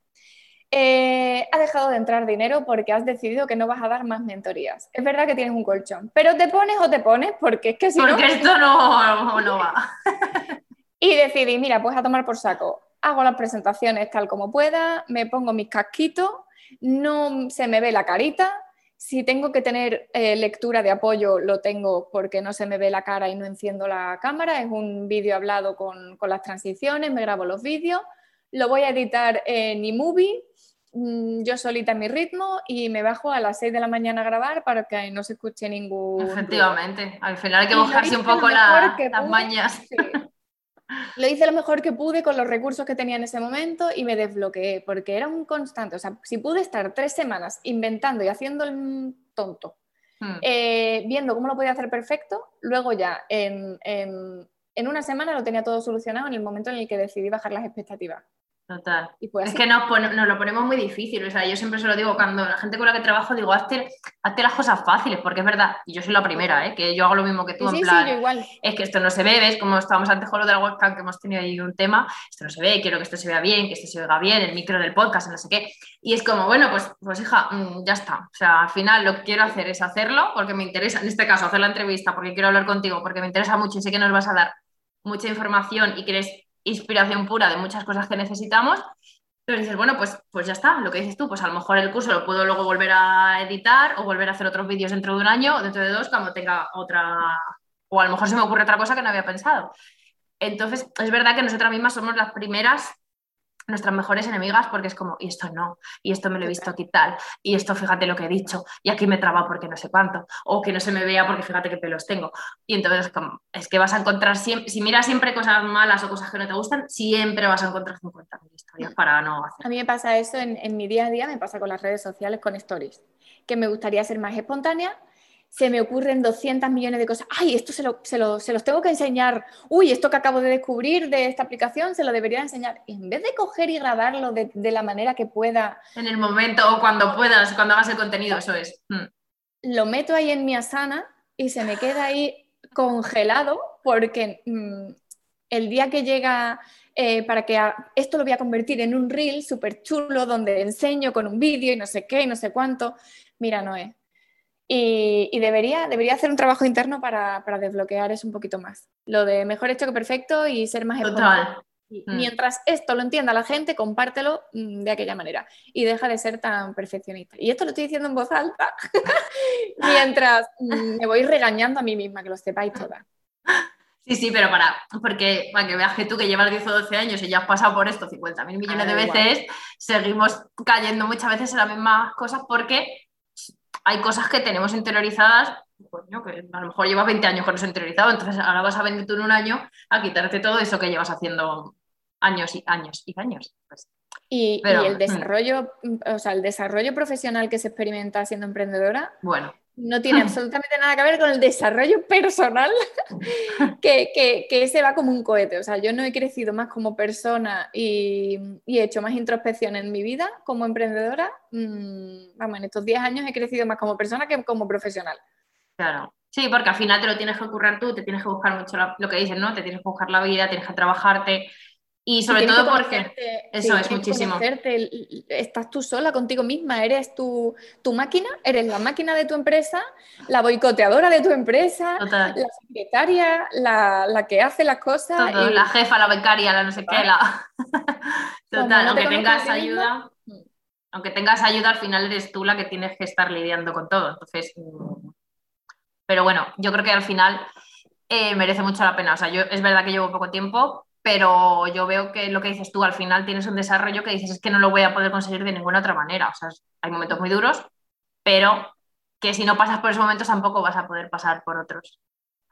Eh, ha dejado de entrar dinero porque has decidido que no vas a dar más mentorías. Es verdad que tienes un colchón, pero te pones o te pones porque es que si porque esto no, no va. Y decidí, mira, pues a tomar por saco. Hago las presentaciones tal como pueda, me pongo mis casquitos, no se me ve la carita. Si tengo que tener eh, lectura de apoyo, lo tengo porque no se me ve la cara y no enciendo la cámara. Es un vídeo hablado con, con las transiciones, me grabo los vídeos. Lo voy a editar en eMovie, mm, yo solita en mi ritmo y me bajo a las 6 de la mañana a grabar para que no se escuche ningún... Efectivamente, al final hay que mojarse un poco las mañas. Lo hice lo mejor que pude con los recursos que tenía en ese momento y me desbloqueé, porque era un constante. O sea, si pude estar tres semanas inventando y haciendo el tonto, hmm. eh, viendo cómo lo podía hacer perfecto, luego ya en, en una semana lo tenía todo solucionado en el momento en el que decidí bajar las expectativas. Total. es que nos, nos, lo ponemos muy difícil. O sea, yo siempre se lo digo cuando la gente con la que trabajo, digo, hazte, las cosas fáciles, porque es verdad, y yo soy la primera, ¿eh? que yo hago lo mismo que tú, en plan, igual. es que esto no se ve, ¿ves? Como estábamos antes con lo de la webcam, que hemos tenido ahí un tema, esto no se ve, quiero que esto se vea bien, que esto se oiga bien, el micro del podcast, no sé qué. Y es como, bueno, pues, pues hija, mm, ya está. O sea, al final lo que quiero hacer es hacerlo porque me interesa, en este caso, hacer la entrevista, porque quiero hablar contigo, porque me interesa mucho y sé que nos vas a dar mucha información y que eres inspiración pura de muchas cosas que necesitamos entonces dices, bueno, pues, pues ya está, lo que dices tú, pues a lo mejor el curso lo puedo luego volver a editar o volver a hacer otros vídeos dentro de un año o dentro de dos cuando tenga otra, o a lo mejor se me ocurre otra cosa que no había pensado. Entonces, es verdad que nosotras mismas somos las primeras nuestras mejores enemigas porque es como, y esto no, y esto me lo he visto aquí tal, y esto fíjate lo que he dicho, y aquí me traba porque no sé cuánto, o que no se me vea porque fíjate qué pelos tengo. Y entonces es que vas a encontrar siempre, si miras siempre cosas malas o cosas que no te gustan, siempre vas a encontrar 50 historias para no hacer. A mí me pasa eso en, en mi día a día, me pasa con las redes sociales, con stories, que me gustaría ser más espontánea, se me ocurren 200 millones de cosas. ¡Ay, esto se, lo, se, los tengo que enseñar! ¡Uy, esto que acabo de descubrir de esta aplicación se lo debería enseñar! Y en vez de coger y grabarlo de, la manera que pueda... En el momento o cuando puedas, cuando hagas el contenido, eso es. Mm. Lo meto ahí en mi asana y se me queda ahí congelado porque mm, el día que llega eh, para que esto lo voy a convertir en un reel súper chulo donde enseño con un vídeo y no sé qué y no sé cuánto. Mira, Noé. Y, y debería, debería hacer un trabajo interno para, desbloquear eso un poquito más. Lo de mejor hecho que perfecto y ser más Total. Mm. Mientras esto lo entienda la gente, compártelo mm, de aquella manera y deja de ser tan perfeccionista. Y esto lo estoy diciendo en voz alta mientras me voy regañando a mí misma, que lo sepáis todas. Sí, sí, pero para, porque para que veas que tú que llevas 10 o 12 años y ya has pasado por esto 50 mil millones de veces, seguimos cayendo muchas veces en las mismas cosas porque hay cosas que tenemos interiorizadas, que a lo mejor llevas 20 años con eso interiorizado, entonces ahora vas a venir tú en un año a quitarte todo eso que llevas haciendo años y años y años. Pues. y, el mm. desarrollo, o sea, el desarrollo profesional que se experimenta siendo emprendedora, bueno, no tiene absolutamente nada que ver con el desarrollo personal, que, que, que, ese va como un cohete. O sea, yo no he crecido más como persona y, he hecho más introspección en mi vida como emprendedora. Mm, vamos, en estos 10 años he crecido más como persona que como profesional. Claro. Sí, porque al final te lo tienes que ocurrir tú, te tienes que buscar mucho lo que dices, ¿no? Te tienes que buscar la vida, tienes que trabajarte, y sobre todo porque eso es muchísimo. Estás tú sola contigo misma, eres tu, tu, máquina, eres la máquina de tu empresa, la boicoteadora de tu empresa, la secretaria, la, la, que hace las cosas. La jefa, la becaria, la no sé qué, la... Total, aunque tengas ayuda, aunque tengas ayuda, al final eres tú la que tienes que estar lidiando con todo. Entonces, mm, pero bueno, yo creo que al final eh, merece mucho la pena. O sea, yo es verdad que llevo poco tiempo, pero yo veo que lo que dices tú, al final tienes un desarrollo que dices es que no lo voy a poder conseguir de ninguna otra manera. O sea, hay momentos muy duros, pero que si no pasas por esos momentos tampoco vas a poder pasar por otros.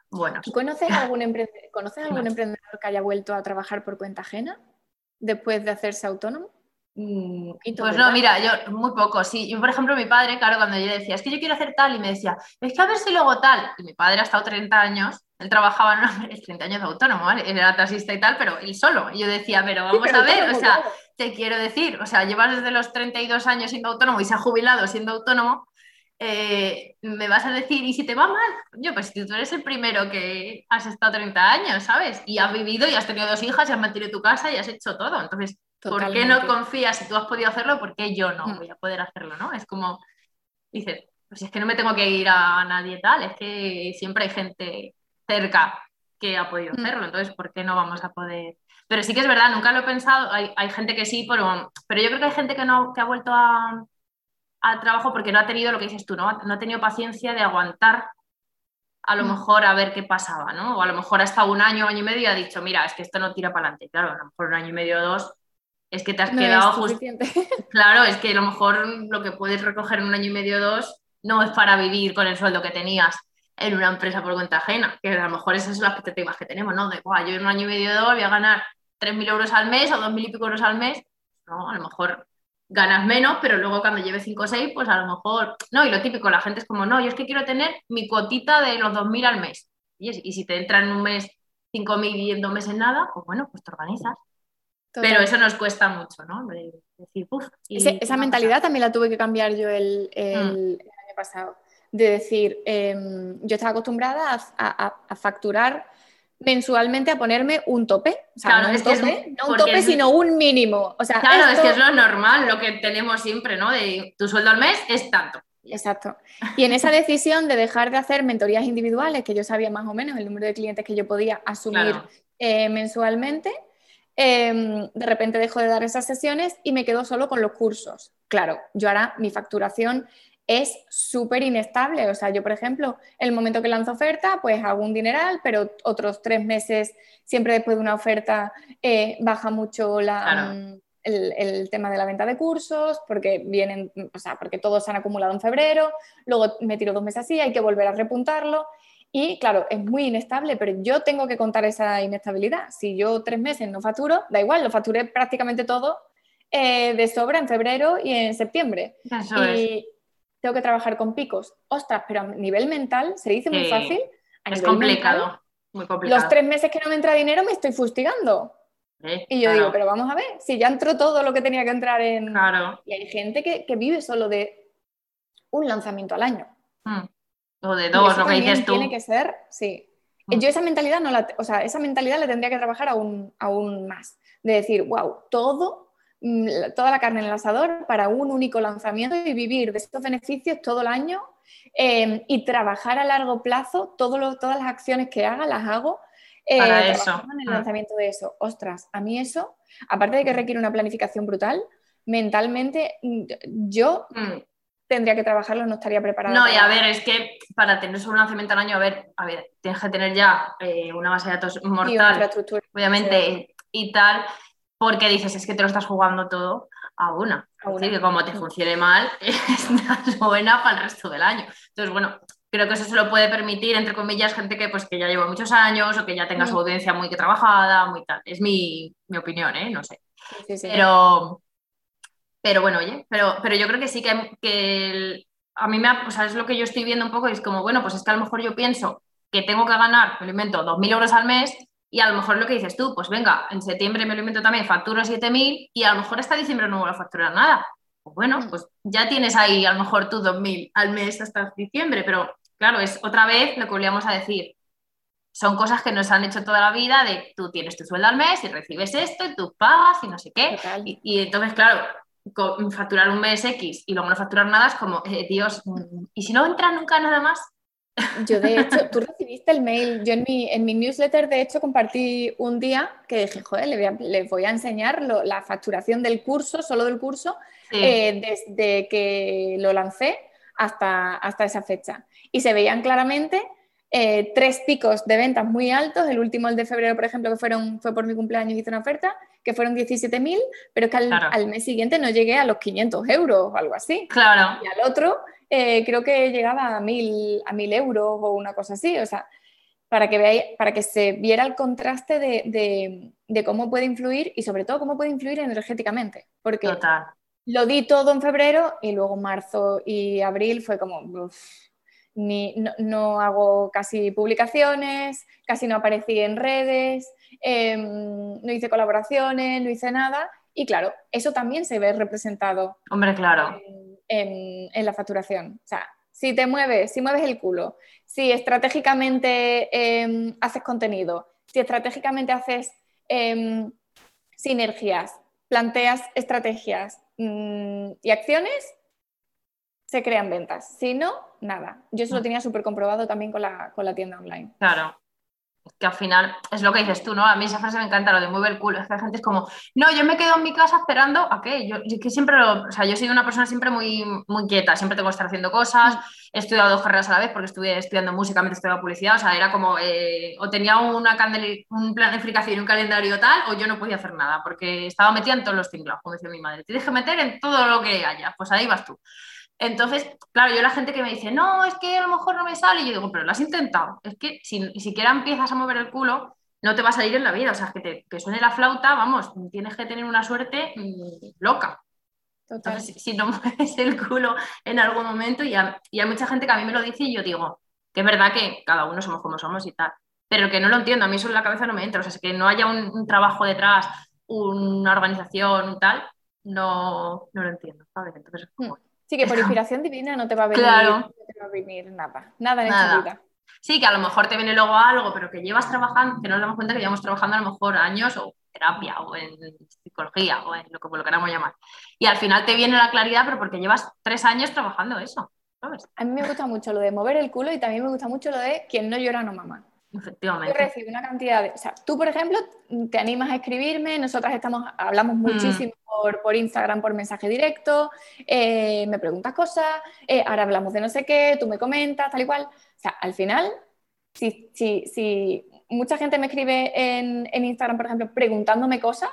Bueno. ¿Conoces algún, emprendedor, ¿conoces algún emprendedor que haya vuelto a trabajar por cuenta ajena después de hacerse autónomo? Mm, pues no, mira, yo muy poco, sí. Yo, por ejemplo, mi padre, claro, cuando yo decía, es que yo quiero hacer tal, y me decía, es que a ver si luego tal. Y mi padre ha estado 30 años, él trabajaba en una, 30 años de autónomo, ¿vale? Él era taxista y tal, pero él solo. Y yo decía, pero vamos a ver, o sea, te quiero decir, o sea, llevas desde los 32 años siendo autónomo y se ha jubilado siendo autónomo, eh, me vas a decir, ¿y si te va mal? Yo, pues tú eres el primero que has estado 30 años, ¿sabes? Y has vivido y has tenido dos hijas y has mantenido tu casa y has hecho todo. Entonces, ¿Por qué no confías si tú has podido hacerlo? ¿Por qué yo no mm. voy a poder hacerlo? ¿no? Es como, dices, pues es que no me tengo que ir a nadie tal, es que siempre hay gente cerca que ha podido mm. hacerlo, entonces, ¿por qué no vamos a poder? Pero sí que es verdad, nunca lo he pensado, hay, gente que sí, pero, pero yo creo que hay gente que, no, que ha vuelto a, al trabajo porque no ha tenido lo que dices tú, ¿no? No ha tenido paciencia de aguantar a lo mm. mejor a ver qué pasaba, ¿no? O a lo mejor ha estado un año, año y medio y ha dicho, mira, es que esto no tira para adelante. Claro, a lo mejor un año y medio o dos es que te has quedado justo. Claro, es que a lo mejor lo que puedes recoger en un año y medio o dos no es para vivir con el sueldo que tenías en una empresa por cuenta ajena, que a lo mejor esas son las expectativas que tenemos, ¿no? De, yo en un año y medio o dos voy a ganar 3.000 euros al mes o 2.000 y pico euros al mes, no, a lo mejor ganas menos, pero luego cuando lleves 5 o 6, pues a lo mejor, no, y lo típico, la gente es como, no, yo es que quiero tener mi cuotita de los 2.000 al mes. Y, y si te entra en un mes 5.000 y en dos meses nada, pues bueno, pues te organizas. Pero eso nos cuesta mucho, ¿no? decir, esa mentalidad también la tuve que cambiar yo el, mm. año pasado. De decir, em, yo estaba acostumbrada a, facturar mensualmente a ponerme un tope. O sea, no, un tope, no un tope, sino un mínimo. O sea, claro, es que es lo normal, lo que tenemos siempre, ¿no? De tu sueldo al mes es tanto. Exacto. Y en esa decisión de dejar de hacer mentorías individuales, que yo sabía más o menos el número de clientes que yo podía asumir eh, mensualmente, Em, de repente dejo de dar esas sesiones y me quedo solo con los cursos. Claro, yo ahora mi facturación es súper inestable. O sea, yo, por ejemplo, el momento que lanzo oferta, pues hago un dineral, pero otros tres meses, siempre después de una oferta, eh, baja mucho mm, el, el, tema de la venta de cursos, porque vienen, o sea, porque todos se han acumulado en febrero, luego me tiro dos meses así, hay que volver a repuntarlo. Y claro, es muy inestable, pero yo tengo que contar esa inestabilidad. Si yo tres meses no facturo, da igual, lo facturé prácticamente todo eh, de sobra en febrero y en septiembre. y tengo que trabajar con picos. Ostras, pero a nivel mental se dice muy fácil. es complicado, muy complicado. Los tres meses que no me entra dinero me estoy fustigando. y yo digo, pero vamos a ver, si ya entró todo lo que tenía que entrar en... Claro. Y hay gente que, vive solo de un lanzamiento al año. Hmm. O de dos, lo que dices tú. Tiene que ser, sí. Hmm. Yo esa mentalidad no la, o sea, esa mentalidad la tendría que trabajar aún, aún más. De decir, wow, todo Mm, toda la carne en el asador para un único lanzamiento y vivir de estos beneficios todo el año em, y trabajar a largo plazo, todas las acciones que haga las hago eh, para eso. en el ah. lanzamiento de eso. Ostras, a mí eso, aparte de que requiere una planificación brutal, mentalmente mm, yo mm. Tendría que trabajarlo, no estaría preparada. No, y a ver, es que para tener solo un lanzamiento al año, a ver, a ver, tienes que tener ya eh, una base de datos mortal, obviamente, y tal porque dices, es que te lo estás jugando todo a una. Así que como te funcione mal, estás buena para el resto del año. Entonces, bueno, creo que eso se lo puede permitir, entre comillas, gente que, pues, que ya lleva muchos años o que ya tenga su audiencia muy trabajada, muy tal. Es mi, opinión, ¿eh? No sé. Pero, pero bueno, oye, pero, pero yo creo que sí que, que a mí me o sea, es lo que yo estoy viendo un poco, es como, bueno, pues es que a lo mejor yo pienso que tengo que ganar, me lo invento, 2.000 euros al mes y a lo mejor lo que dices tú, pues venga, en septiembre me lo invento también, facturo 7.000 y a lo mejor hasta diciembre no voy a facturar nada. Pues bueno, mm. pues ya tienes ahí a lo mejor tus 2.000 al mes hasta diciembre, pero claro, es otra vez lo que volvíamos a decir. Son cosas que nos han hecho toda la vida de tú tienes tu sueldo al mes y recibes esto y tú pagas y no sé qué. Y, entonces, claro, facturar un mes X y luego no facturar nada es como, eh, Dios, mm, ¿y si no entra nunca nada más? Yo, de hecho, tú recibiste el mail. Yo en mi, en mi newsletter, de hecho, compartí un día que dije, joder, les voy a, enseñar la facturación del curso, solo del curso, eh, desde que lo lancé hasta, hasta esa fecha. Y se veían claramente eh, tres picos de ventas muy altos. El último, el de febrero, por ejemplo, que fueron, fue por mi cumpleaños, hice una oferta, que fueron 17.000, pero que al, al, mes siguiente no llegué a los 500 euros o algo así. Claro. Y al otro eh, creo que llegaba a mil, a mil euros o una cosa así. O sea, para que, veáis, para que se viera el contraste de, de, cómo puede influir y sobre todo cómo puede influir energéticamente. Porque lo di todo en febrero y luego marzo y abril fue como, ni, no, hago casi publicaciones, casi no aparecí en redes, em, no hice colaboraciones, no hice nada. Y claro, eso también se ve representado. Hombre, claro en, la facturación. O sea, si te mueves, si mueves el culo, si estratégicamente em, haces contenido, si estratégicamente haces em, sinergias, planteas estrategias mm, y acciones, se crean ventas. Si no, nada. Yo eso lo mm. tenía súper comprobado también con la, con la tienda online. Claro que al final es lo que dices tú, ¿no? A mí esa frase me encanta, lo de mueve el culo. Es que la gente es como, no, yo me quedo en mi casa esperando a qué. Yo, que siempre, o sea, yo soy una persona siempre muy, muy quieta, siempre tengo que estar haciendo cosas. He estudiado dos carreras a la vez porque estuve estudiando música mientras estudiaba publicidad. O sea, era como, eh, o tenía una un planificación y un calendario tal, o yo no podía hacer nada porque estaba metida en todos los tinglados, como decía mi madre. Te dije meter en todo lo que haya, pues ahí vas tú. Entonces, claro, yo la gente que me dice, no, es que a lo mejor no me sale, y yo digo, pero lo has intentado. Es que si ni siquiera empiezas a mover el culo, no te va a salir en la vida. O sea, que, te, que suene la flauta, vamos, tienes que tener una suerte mm, loca. Total. si, no mueves el culo en algún momento, y, hay mucha gente que a mí me lo dice y yo digo, que es verdad que cada uno somos como somos y tal, pero que no lo entiendo, a mí eso en la cabeza no me entra. O sea, es que no haya un, trabajo detrás, una organización y tal, no, no lo entiendo. Entonces, hmm. Sí, que por inspiración divina no te va a venir, no te va a venir nada, nada en esta vida. Sí, que a lo mejor te viene luego algo, pero que llevas trabajando, que nos damos cuenta que llevamos trabajando a lo mejor años o terapia o en psicología o en lo que lo queramos llamar. Y al final te viene la claridad, pero porque llevas tres años trabajando eso. ¿sabes? A mí me gusta mucho lo de mover el culo y también me gusta mucho lo de quien no llora no mamá. Efectivamente. Yo recibo una cantidad de. O sea, tú, por ejemplo, te animas a escribirme, nosotras estamos, hablamos mm. muchísimo por, Instagram, por mensaje directo, eh, me preguntas cosas, eh, ahora hablamos de no sé qué, tú me comentas, tal y cual. O sea, al final, si, si, si mucha gente me escribe en, en, Instagram, por ejemplo, preguntándome cosas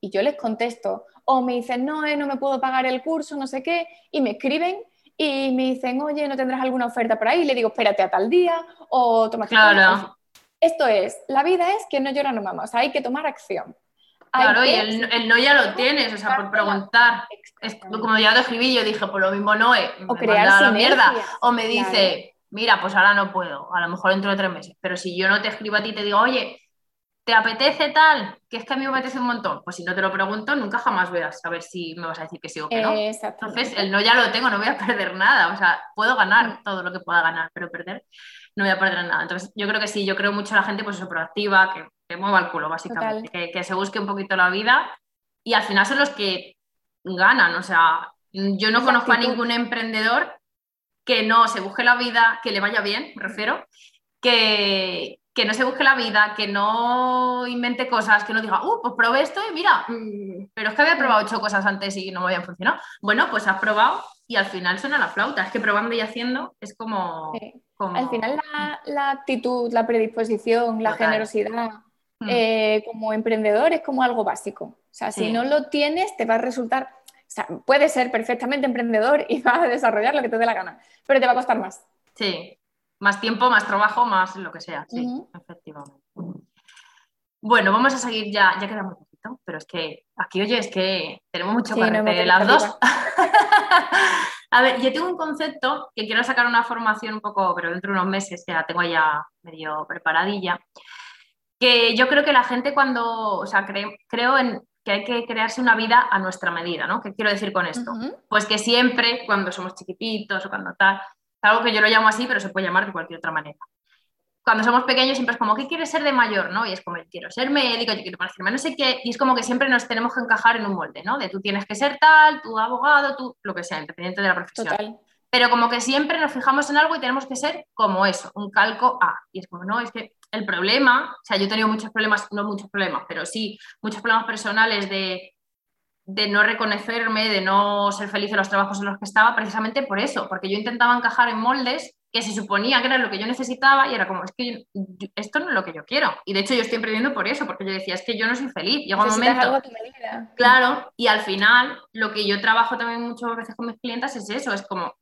y yo les contesto, o me dicen, no, eh, no me puedo pagar el curso, no sé qué, y me escriben y me dicen, oye, ¿no tendrás alguna oferta por ahí? Y le digo, espérate a tal día, o toma Claro. Esto es, la vida es que no llora no mama, o sea, hay que tomar acción. Claro, y el, no ya lo tienes, o sea, por preguntar. Es, como ya te escribí, yo dije, por lo mismo no, o crear la mierda. O me dice, mira, pues ahora no puedo, a lo mejor dentro de tres meses. Pero si yo no te escribo a ti y te digo, oye, ¿te apetece tal? Que es que a mí me apetece un montón. Pues si no te lo pregunto, nunca jamás voy a saber si me vas a decir que sí o que no. Entonces, el no ya lo tengo, no voy a perder nada. O sea, puedo ganar mm. todo lo que pueda ganar, pero perder no voy a perder nada. Entonces, yo creo que sí, yo creo mucho a la gente pues eso, proactiva, que, que mueva el culo, básicamente, que, que, se busque un poquito la vida y al final son los que ganan. O sea, yo no conozco a ningún emprendedor que no se busque la vida, que le vaya bien, me refiero, que, que no se busque la vida, que no invente cosas, que no diga, uh, pues probé esto y mira, mm, pero es que había probado ocho cosas antes y no me habían funcionado. Bueno, pues has probado y al final suena la flauta. Es que probando y haciendo es como... Al final la, actitud, la predisposición, la generosidad hmm. eh, como emprendedor es como algo básico. O sea, si no lo tienes, te va a resultar... O sea, puedes ser perfectamente emprendedor y vas a desarrollar lo que te dé la gana, pero te va a costar más. Sí, más tiempo, más trabajo, más lo que sea. Sí, efectivamente. Bueno, vamos a seguir ya, ya queda muy poquito, pero es que aquí, oye, es que tenemos mucho que no las dos. a ver, yo tengo un concepto que quiero sacar una formación un poco, pero dentro de unos meses, ya tengo ya medio preparadilla, que yo creo que la gente cuando, o sea, creo en que hay que crearse una vida a nuestra medida, ¿no? ¿Qué quiero decir con esto? Pues que siempre, cuando somos chiquititos o cuando tal, algo que yo lo llamo así, pero se puede llamar de cualquier otra manera. Cuando somos pequeños siempre es como, ¿qué quieres ser de mayor? ¿no? Y es como, quiero ser médico, yo quiero parecerme no sé qué, y es como que siempre nos tenemos que encajar en un molde, ¿no? De tú tienes que ser tal, tú abogado, tú lo que sea, independiente de la profesión. Total. Pero como que siempre nos fijamos en algo y tenemos que ser como eso, un calco A. Y es como, no, es que el problema, o sea, yo he tenido muchos problemas, no muchos problemas, pero sí muchos problemas personales de de no reconocerme, de no ser feliz en los trabajos en los que estaba, precisamente por eso, porque yo intentaba encajar en moldes que se suponía que era lo que yo necesitaba y era como, es que esto no es lo que yo quiero. Y de hecho yo estoy emprendiendo por eso, porque yo decía, es que yo no soy feliz. Llega un momento... Claro, y al final lo que yo trabajo también muchas veces con mis clientes es eso, es como,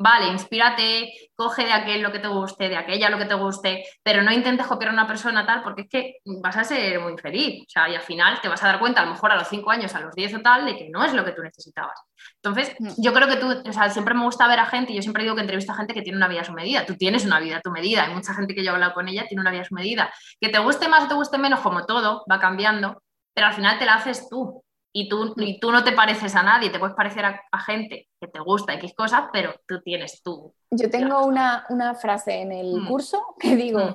vale, inspírate, coge de aquel lo que te guste, de aquella lo que te guste, pero no intentes copiar a una persona tal, porque es que vas a ser muy feliz. O sea, y al final te vas a dar cuenta, a lo mejor a los 5 años, a los 10 o tal, de que no es lo que tú necesitabas. Entonces, mm. yo creo que tú, o sea, siempre me gusta ver a gente, y yo siempre digo que entrevisto a gente que tiene una vida a su medida. Tú tienes una vida a tu medida. Hay mucha gente que yo he hablado con ella, tiene una vida a su medida. Que te guste más o te guste menos, como todo, va cambiando, pero al final te la haces tú y tú, y tú no te pareces a nadie, te puedes parecer a, gente que te gusta X cosas, pero tú tienes tú. Yo tengo una, frase en el mm. curso que digo, mm.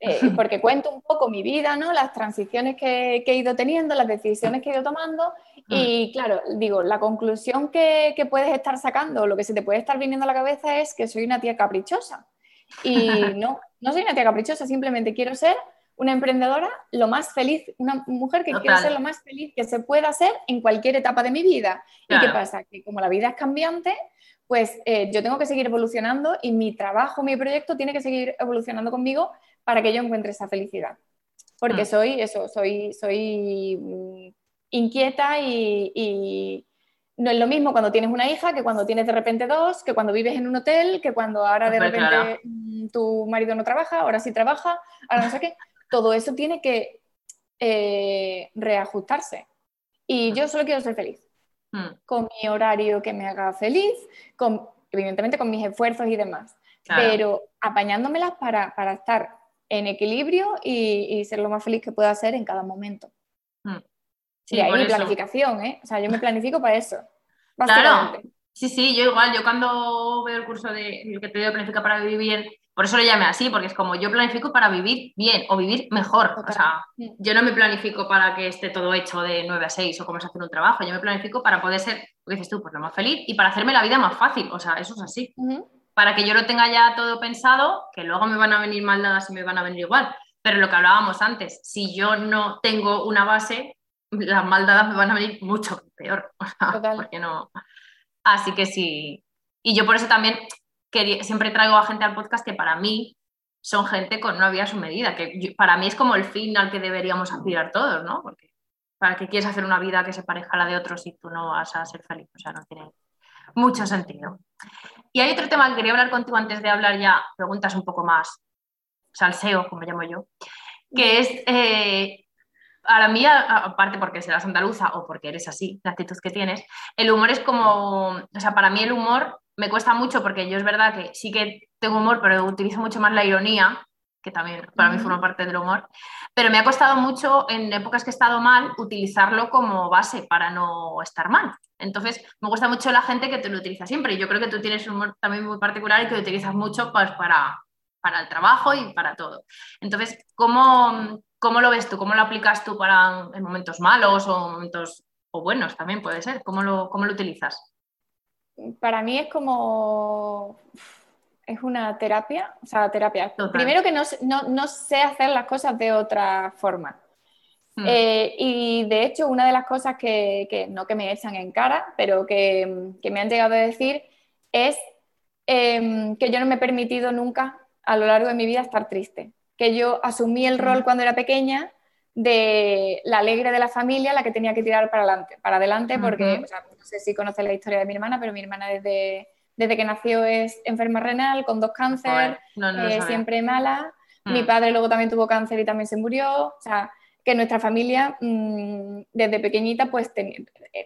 eh, porque cuento un poco mi vida, ¿no? las transiciones que, he ido teniendo, las decisiones que he ido tomando, y mm. claro, digo, la conclusión que, que puedes estar sacando, lo que se te puede estar viniendo a la cabeza es que soy una tía caprichosa. Y no, no soy una tía caprichosa, simplemente quiero ser una emprendedora lo más feliz, una mujer que quiere ser lo más feliz que se pueda ser en cualquier etapa de mi vida. ¿Y qué pasa? Que como la vida es cambiante, pues eh, yo tengo que seguir evolucionando y mi trabajo, mi proyecto tiene que seguir evolucionando conmigo para que yo encuentre esa felicidad. Porque mm. soy eso, soy, soy mm, inquieta y, no es lo mismo cuando tienes una hija que cuando tienes de repente dos, que cuando vives en un hotel, que cuando ahora de repente mm, tu marido no trabaja, ahora sí trabaja, ahora no sé qué todo eso tiene que eh, reajustarse. Y yo solo quiero ser feliz. Hmm. Con mi horario que me haga feliz, con, evidentemente con mis esfuerzos y demás. Pero apañándomelas para, para, estar en equilibrio y, ser lo más feliz que pueda ser en cada momento. Hmm. Sí, y ahí mi planificación, ¿eh? O sea, yo me planifico para eso. Claro. Sí, sí, yo igual, yo cuando veo el curso de que te digo planifica para vivir por eso lo llamé así, porque es como yo planifico para vivir bien o vivir mejor. O sea, yo no me planifico para que esté todo hecho de 9 a 6 o como se hace un trabajo. Yo me planifico para poder ser, lo dices tú, pues lo más feliz y para hacerme la vida más fácil. O sea, eso es así. Para que yo lo tenga ya todo pensado, que luego me van a venir mal dadas y me van a venir igual. Pero lo que hablábamos antes, si yo no tengo una base, las maldadas me van a venir mucho peor. O sea, porque no. Así que sí. Y yo por eso también siempre traigo a gente al podcast que para mí son gente con una vida a su medida, que para mí es como el fin al que deberíamos aspirar todos, ¿no? Porque para que quieres hacer una vida que se parezca a la de otros y tú no vas a ser feliz, o sea, no tiene mucho sentido. Y hay otro tema que quería hablar contigo antes de hablar ya preguntas un poco más salseo, como llamo yo, que es, eh, para mí, aparte porque serás andaluza o porque eres así, la actitud que tienes, el humor es como, o sea, para mí el humor me cuesta mucho porque yo es verdad que sí que tengo humor, pero utilizo mucho más la ironía, que también para mí forma parte del humor, pero me ha costado mucho en épocas que he estado mal utilizarlo como base para no estar mal. Entonces, me gusta mucho la gente que te lo utiliza siempre y yo creo que tú tienes un humor también muy particular y que lo utilizas mucho pues, para, para el trabajo y para todo. Entonces, ¿cómo, ¿cómo lo ves tú? ¿Cómo lo aplicas tú para en momentos malos o momentos o buenos también puede ser? ¿Cómo lo, cómo lo utilizas? Para mí es como es una terapia, o sea, terapia. Primero que no, no, sé hacer las cosas de otra forma. Hmm. Eh, y de hecho, una de las cosas que, que, no que me echan en cara, pero que, que me han llegado a decir es em, que yo no me he permitido nunca a lo largo de mi vida estar triste. Que yo asumí el rol cuando era pequeña de la alegre de la familia, la que tenía que tirar para adelante, para adelante porque, no sé si conoces la historia de mi hermana, pero mi hermana desde, desde que nació es enferma renal, con dos cánceres, eh, siempre mala. Mi mm. padre luego también tuvo cáncer y también se murió. O sea, que nuestra familia mm, desde pequeñita pues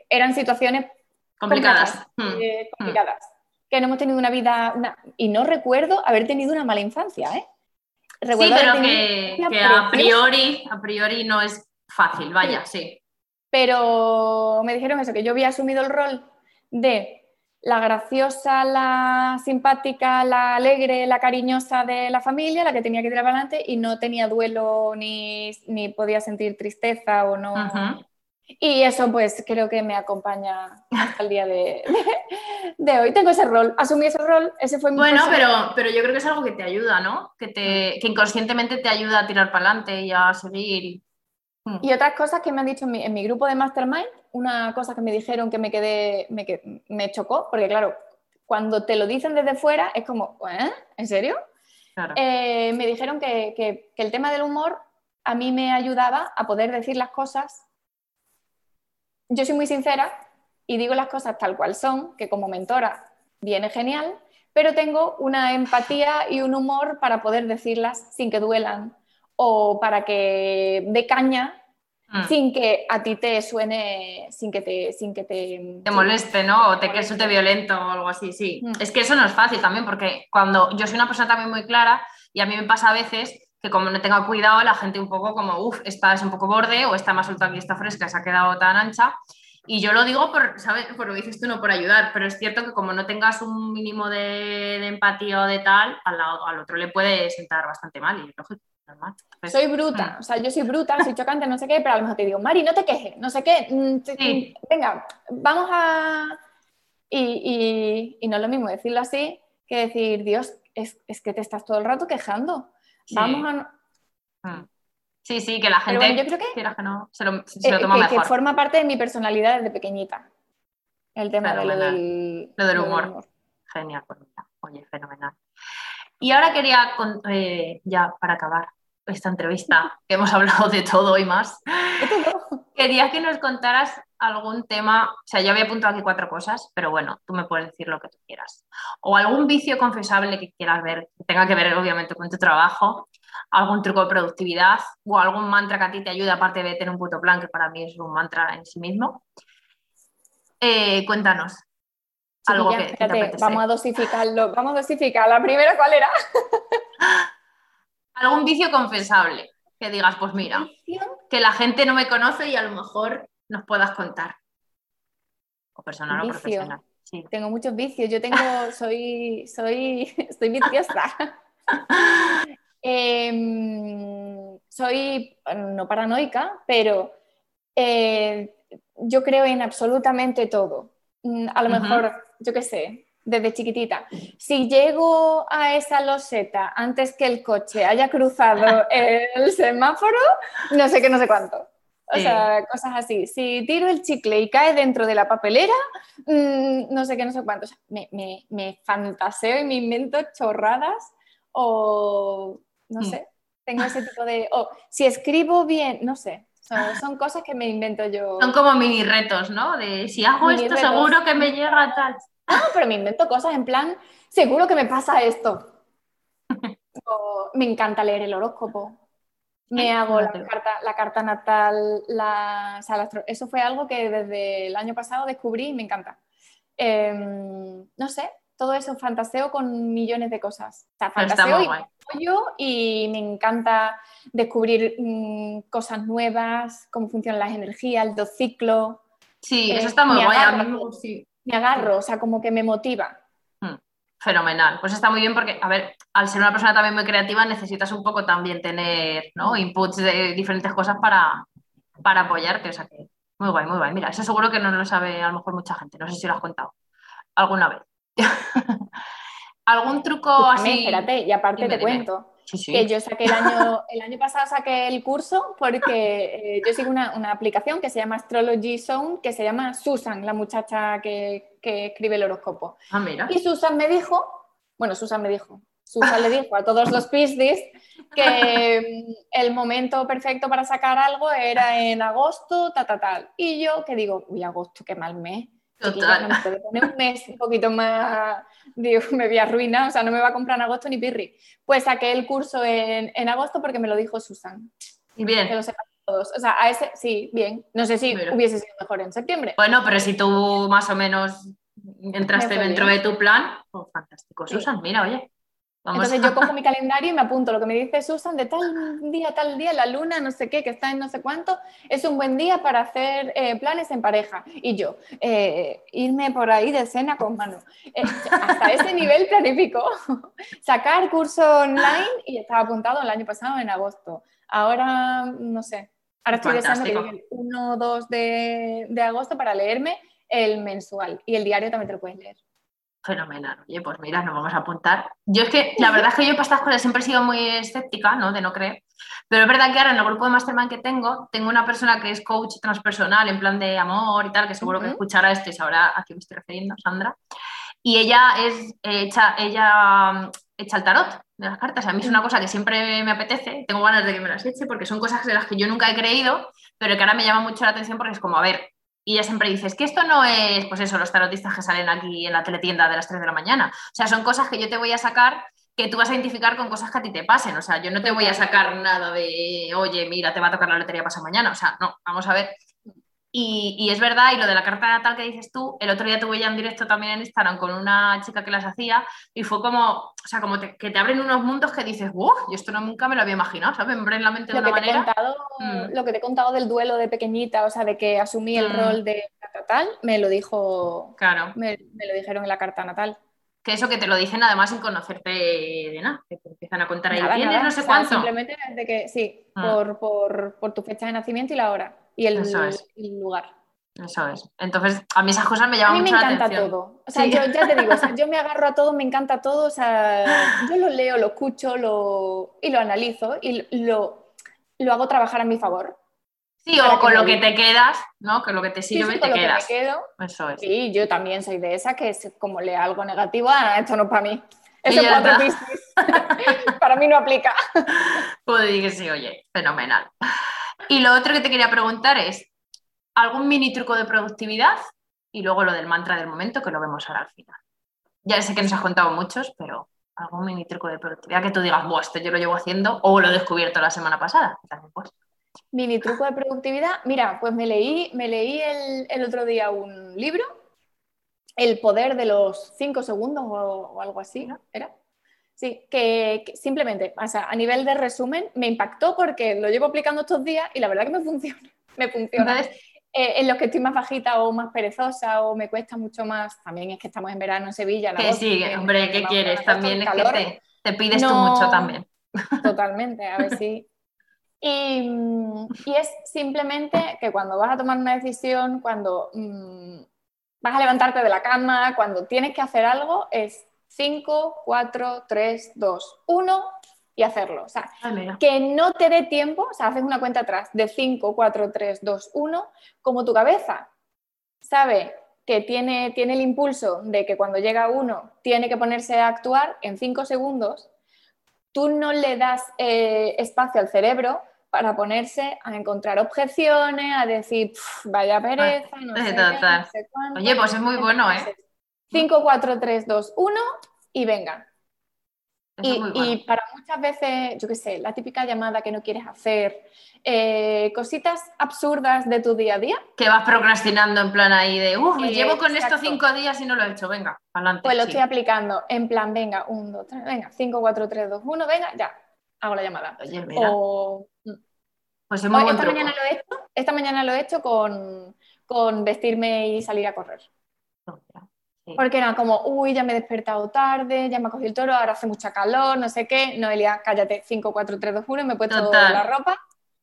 eran situaciones complicadas. Eh, complicadas que no hemos tenido una vida, y no recuerdo haber tenido una mala infancia, ¿eh? Sí, pero que, a, priori, a priori no es fácil, vaya, sí. Pero me dijeron eso, que yo había asumido el rol de la graciosa, la simpática, la alegre, la cariñosa de la familia, la que tenía que tirar adelante y no tenía duelo ni, podía sentir tristeza o no. Y eso pues creo que me acompaña hasta el día de, hoy. Tengo ese rol, asumí ese rol, ese fue mi Bueno, pero, pero yo creo que es algo que te ayuda, ¿no? Que, te, que inconscientemente te ayuda a tirar para adelante y a seguir. Mm. Y otras cosas que me han dicho en mi, grupo de Mastermind, una cosa que me dijeron que me quedé, me, me chocó, porque claro, cuando te lo dicen desde fuera es como, ¿eh? ¿En serio? Eh, me dijeron que, que el tema del humor a mí me ayudaba a poder decir las cosas yo soy muy sincera y digo las cosas tal cual son, que como mentora viene genial, pero tengo una empatía y un humor para poder decirlas sin que duelan o para que dé caña mm. sin que a ti te suene, sin que te... Sin que te, te moleste, ¿no? O te que resulte violento o algo así, sí. Mm. Es que eso no es fácil también porque cuando yo soy una persona también muy clara y a mí me pasa a veces que como no tenga cuidado, la gente un poco como, uff, esta es un poco borde o está más suelta aquí, está fresca, se ha quedado tan ancha. Y yo lo digo por, ¿sabes? Por lo que dices tú, no por ayudar, pero es cierto que como no tengas un mínimo de, empatía o de tal, al, al, otro le puede sentar bastante mal y lógico. Normal. Pues, soy bruta, mm. o sea, yo soy bruta, soy chocante, no sé qué, pero a lo mejor te digo, Mari, no te quejes, no sé qué, mm, venga, vamos a... Y, y, no es lo mismo decirlo así que decir, Dios, es, es que te estás todo el rato quejando. Vamos a. Mm. Sí, sí, que la gente yo creo que, que no, se lo, se lo eh, toma que, mejor. Que forma parte de mi personalidad desde pequeñita. El tema de lo del, lo del humor. Genial, pues oye, fenomenal. Y ahora quería, eh, ya para acabar esta entrevista, que hemos hablado de todo y más, quería que nos contaras algún tema, o sea, yo había apuntado aquí cuatro cosas, pero bueno, tú me puedes decir lo que tú quieras. O algún vicio confesable que quieras ver, que tenga que ver obviamente con tu trabajo, algún truco de productividad o algún mantra que a ti te ayude, aparte de tener un puto plan, que para mí es un mantra en sí mismo. Eh, cuéntanos. algo que, te vamos a dosificarlo, vamos a dosificar. La primera, ¿cuál era? algún vicio confesable que digas, pues mira, que la gente no me conoce y a lo mejor nos puedas contar. O personal o profesional. Sí. Tengo muchos vicios. Yo tengo, soy, soy, estoy viciosa. Em, soy no paranoica, pero eh, yo creo en absolutamente todo. Mm, a lo mejor, yo qué sé, desde chiquitita. Si llego a esa loseta antes que el coche haya cruzado el semáforo, no sé qué, no sé cuánto. O sea, cosas así. Si tiro el chicle y cae dentro de la papelera, mm, no sé qué, no sé cuánto. me, me, me, fantaseo y me invento chorradas o, no mm. sé, tengo ese tipo de... O si escribo bien, no sé. Son, cosas que me invento yo. Son como mini retos, ¿no? De si hago esto, seguro que me llega tal. No, pero me invento cosas en plan, seguro que me pasa esto. me encanta leer el horóscopo. Me hago la carta, la carta natal, la, eso fue algo que desde el año pasado descubrí y me encanta. Em, no sé, todo eso, fantaseo con millones de cosas. O sea, fantaseo y y me encanta descubrir mm, cosas nuevas, cómo funcionan las energías, el dos ciclo. Sí, eso está muy guay. Me agarro, o sea, como que me motiva. Hmm, fenomenal. Pues está muy bien porque, a ver, al ser una persona también muy creativa necesitas un poco también tener ¿no? inputs de diferentes cosas para, para apoyarte. O sea que muy guay, muy guay. Mira, eso seguro que no lo sabe a lo mejor mucha gente. No sé si lo has contado alguna vez. ¿Algún truco así? Espérate, y aparte te cuento. Que yo saqué el año, el año pasado saqué el curso porque eh, yo sigo una, aplicación que se llama Astrology Zone, que se llama Susan, la muchacha que, escribe el horóscopo. Ah, mira. Y Susan me dijo, bueno, Susan me dijo, Susan le dijo a todos los Piscis que mm, el momento perfecto para sacar algo era en agosto, ta, ta, tal. Y yo que digo, uy, agosto, qué mal mes. Total. Me un mes un poquito más, digo, me voy a arruinar, o sea, no me va a comprar en agosto ni pirri. Pues saqué el curso en, en agosto porque me lo dijo Susan. Bien. Que lo sepan todos. O sea, a ese, sí, bien. No sé si hubiese sido mejor en septiembre. Bueno, pero si tú más o menos entraste dentro de tu plan, pues fantástico, Susan, mira, oye. Entonces yo cojo mi calendario y me apunto lo que me dice Susan de tal día, tal día, la luna, no sé qué, que está en no sé cuánto, es un buen día para hacer eh, planes en pareja. Y yo, eh, irme por ahí de cena con mano. Eh, hasta ese nivel planifico. Sacar curso online y estaba apuntado el año pasado en agosto. Ahora, no sé, ahora estoy deseando el 1 o 2 de, de agosto para leerme el mensual y el diario también te lo puedes leer. Fenomenal. Oye, pues mira, nos vamos a apuntar. Yo es que la verdad es que yo para estas cosas siempre he sido muy escéptica, ¿no? De no creer. Pero es verdad que ahora en el grupo de Mastermind que tengo, tengo una persona que es coach transpersonal en plan de amor y tal, que seguro que escuchará esto y sabrá a quién me estoy refiriendo, Sandra. Y ella es hecha, ella mm, echa el tarot de las cartas. A mí es una cosa que siempre me apetece, tengo ganas de que me las eche, porque son cosas de las que yo nunca he creído, pero que ahora me llama mucho la atención porque es como, a ver, y ella siempre dice, es que esto no es, pues eso, los tarotistas que salen aquí en la teletienda de las 3 de la mañana. O sea, son cosas que yo te voy a sacar que tú vas a identificar con cosas que a ti te pasen. O sea, yo no te voy a sacar nada de, oye, mira, te va a tocar la lotería pasado mañana. O sea, no, vamos a ver y, es verdad, y lo de la carta natal que dices tú, el otro día tuve ya en directo también en Instagram con una chica que las hacía y fue como, o sea, como que te abren unos mundos que dices, ¡wow! Yo esto no, nunca me lo había imaginado, ¿sabes? Me en la mente de una manera. Mm. Lo que te he contado del duelo de pequeñita, o sea, de que asumí el mm. rol de natal, me lo dijo. Claro. Me, lo dijeron en la carta natal. Que eso que te lo dicen además sin conocerte de nada, que te empiezan a contar ahí, ¿tienes no sé cuánto? Simplemente desde que, sí, mm. por, por, por tu fecha de nacimiento y la hora y el, lugar. Eso es. Entonces, a mí esas cosas me llaman mucho la atención. A mí me encanta todo. O sea, yo ya te digo, yo me agarro a todo, me encanta todo. O sea, yo lo leo, lo escucho lo, y lo analizo y lo, lo hago trabajar a mi favor. Sí, o con lo que te quedas, ¿no? Que lo que te sirve sí, te quedas. Que me quedo. Eso es. Sí, yo también soy de esa que es como lea algo negativo, ah, esto no es para mí. Eso es cuatro para mí no aplica. Puedo decir que sí, oye, fenomenal. Y lo otro que te quería preguntar es, ¿algún mini truco de productividad? Y luego lo del mantra del momento, que lo vemos ahora al final. Ya sé que nos has contado muchos, pero algún mini truco de productividad que tú digas, Buah, esto yo lo llevo haciendo o lo he descubierto la semana pasada. También, pues. Mini truco de productividad. Mira, pues me leí, me leí el, otro día un libro, El poder de los cinco segundos o, algo así, ¿no? ¿Era? Sí, que, simplemente, o sea, a nivel de resumen, me impactó porque lo llevo aplicando estos días y la verdad que me funciona. Me funciona. Eh, en los que estoy más bajita o más perezosa o me cuesta mucho más, también es que estamos en verano en Sevilla. Que sí, hombre, ¿qué quieres? También es que te, pides tú mucho también. Totalmente, a ver si. Y, y, es simplemente que cuando vas a tomar una decisión, cuando mm, vas a levantarte de la cama, cuando tienes que hacer algo, es 5, 4, 3, 2, 1 y hacerlo. O sea, que no te dé tiempo, o sea, haces una cuenta atrás de 5, 4, 3, 2, 1, como tu cabeza sabe que tiene, tiene el impulso de que cuando llega uno tiene que ponerse a actuar en 5 segundos, tú no le das eh, espacio al cerebro para ponerse a encontrar objeciones, a decir, vaya pereza, no sé, no sé cuánto. Oye, pues es muy bueno, ¿eh? 5, 4, 3, 2, 1 y venga. Y, para muchas veces, yo qué sé, la típica llamada que no quieres hacer, eh, cositas absurdas de tu día a día. Que vas procrastinando en plan ahí de, uff, me llevo con esto cinco días y no lo he hecho, venga, adelante. Pues lo estoy aplicando en plan, venga, un, dos, tres, venga, cinco, cuatro, tres, dos, uno, venga, ya, hago la llamada. Oye, mira. Mm. Pues esta, mañana lo he hecho, esta mañana lo he hecho con, con vestirme y salir a correr. Porque era como, uy, ya me he despertado tarde, ya me ha cogido el toro, ahora hace mucha calor, no sé qué. Noelia, cállate, 5, 4, 3, 2, 1, me he puesto la ropa.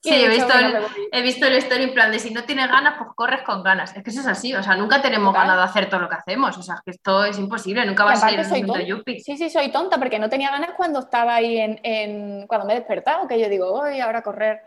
Sí, he, visto el, he visto el story en plan de si no tienes ganas, pues corres con ganas. Es que eso es así, o sea, nunca tenemos ganas de hacer todo lo que hacemos, o sea, que esto es imposible, nunca va a salir soy yuppie. Sí, sí, soy tonta porque no tenía ganas cuando estaba ahí en, en cuando me he despertado, que yo digo, voy ahora a correr.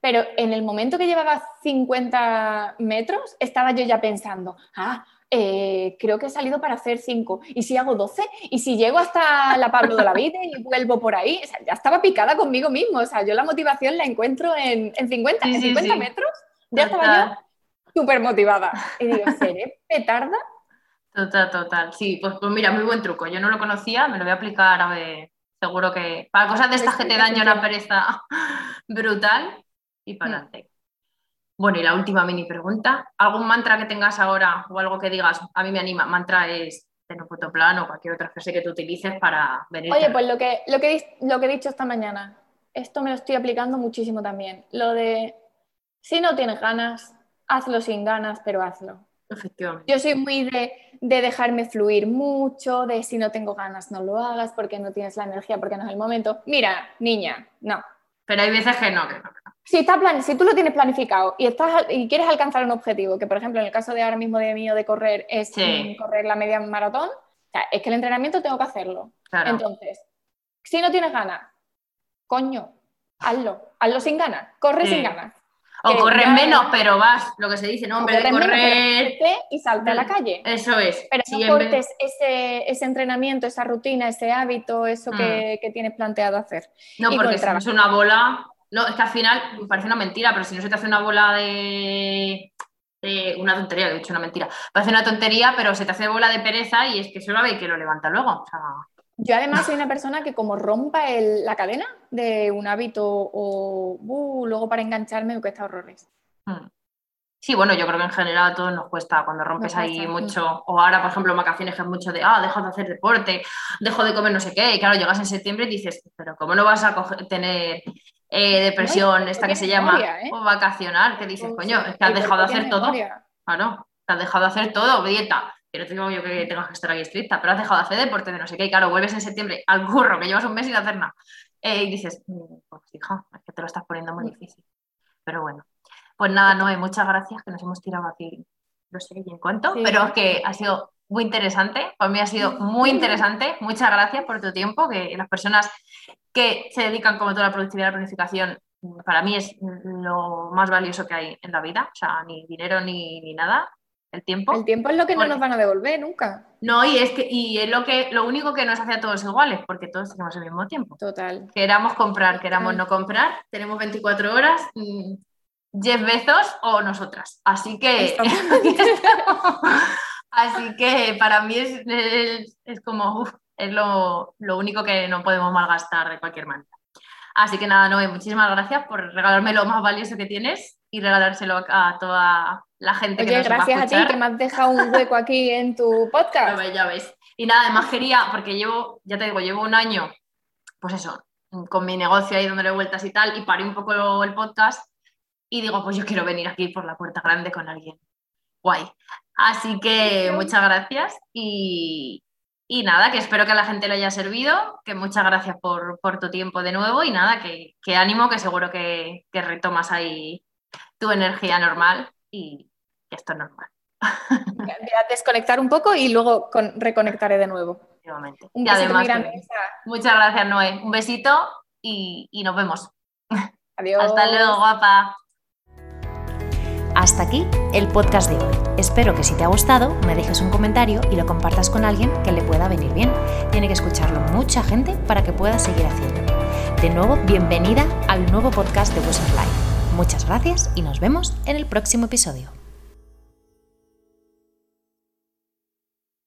Pero en el momento que llevaba 50 metros, estaba yo ya pensando, ah, eh, creo que he salido para hacer 5. ¿Y si hago 12? ¿Y si llego hasta la Pablo de la Vida y vuelvo por ahí? O sea, ya estaba picada conmigo mismo. O sea, yo la motivación la encuentro en, 50, en 50 metros. Ya estaba yo súper motivada. Y digo, ¿seré petarda? Total, total. Sí, pues, pues, mira, muy buen truco. Yo no lo conocía, me lo voy a aplicar a ver. Seguro que para cosas de estas que te dañan una pereza brutal y para mm. adelante. Bueno, y la última mini pregunta, ¿algún mantra que tengas ahora o algo que digas, a mí me anima? Mantra es plano o cualquier otra frase que tú utilices para venir. Oye, pues lo que, lo, que, lo que he dicho esta mañana, esto me lo estoy aplicando muchísimo también. Lo de, si no tienes ganas, hazlo sin ganas, pero hazlo. Efectivamente. Yo soy muy de, de, dejarme fluir mucho, de si no tengo ganas, no lo hagas porque no tienes la energía, porque no es el momento. Mira, niña, no. Pero hay veces que no, que no. Si, está plan, si tú lo tienes planificado y, estás, y quieres alcanzar un objetivo, que por ejemplo en el caso de ahora mismo de mí o de correr es correr la media maratón, es que el entrenamiento tengo que hacerlo. Entonces, si no tienes ganas, coño, hazlo, hazlo sin ganas, corre sin ganas. O corres menos, pero vas, lo que se dice, ¿no? Hombre, de correr. y salta a la calle. Eso es. Pero no cortes ese, ese, entrenamiento, esa rutina, ese hábito, eso que, mm. que, tienes planteado hacer. No, porque si es una bola, no, es que al final parece una mentira, pero si no se te hace una bola de, una tontería, he dicho una mentira, parece una tontería, pero se te hace bola de pereza y es que solo ve que lo levanta luego. Yo además soy una persona que como rompa la cadena de un hábito o uh, luego para engancharme me cuesta horrores. Hmm. Sí, bueno, yo creo que en general a todos nos cuesta cuando rompes ahí mucho, o ahora, por ejemplo, en vacaciones que es mucho de, ah, dejo de hacer deporte, dejo de comer no sé qué, y claro, llegas en septiembre y dices, pero ¿cómo no vas a tener eh, depresión, esta que se llama ¿eh? vacacional, que dices, coño, es que has dejado de hacer todo. Claro, te has dejado de hacer todo, dieta. Que no te digo yo que tengas que estar aquí estricta, pero has dejado de hacer deporte de no sé qué. Y claro, vuelves en septiembre al curro, que llevas un mes sin hacer nada. Eh, y dices, mm, pues hija, es que te lo estás poniendo muy difícil. Pero bueno, pues nada, Noé, muchas gracias, que nos hemos tirado aquí, no sé en cuánto, pero es que ha sido muy interesante. Para mí ha sido muy interesante. Muchas gracias por tu tiempo, que las personas que se dedican como toda la productividad y la planificación, para mí es lo más valioso que hay en la vida. O sea, ni dinero ni, nada. El tiempo. El tiempo es lo que no nos van a devolver nunca. No, y es que y es lo que lo único que nos hace a todos iguales, porque todos tenemos el mismo tiempo. Total. Queramos comprar, queramos no comprar, tenemos 24 horas, mm, Jeff Bezos o nosotras. Así que Así que para mí es, es, como, es lo, único que no podemos malgastar de cualquier manera. Así que nada, Noé, muchísimas gracias por regalarme lo más valioso que tienes y regalárselo a toda la gente que nos gracias va a, a ti que me has dejado un hueco aquí en tu podcast. ya ves. Y nada, además quería, porque llevo, ya te digo, llevo un año, pues eso, con mi negocio ahí dándole vueltas y tal, y paré un poco el podcast y digo, pues yo quiero venir aquí por la puerta grande con alguien guay. Así que muchas gracias y, nada, que espero que a la gente le haya servido, que muchas gracias por, tu tiempo de nuevo y nada, que, ánimo, que seguro que, retomas ahí tu energía normal y que esto es normal. Voy a desconectar un poco y luego reconectaré de nuevo. Un además, muchas gracias, Noé. Un besito y, y nos vemos. Adiós. Hasta luego, guapa. Hasta aquí el podcast de hoy. Espero que si te ha gustado me dejes un comentario y lo compartas con alguien que le pueda venir bien. Tiene que escucharlo mucha gente para que pueda seguir haciéndolo. De nuevo, bienvenida al nuevo podcast de of Life. Muchas gracias y nos vemos en el próximo episodio.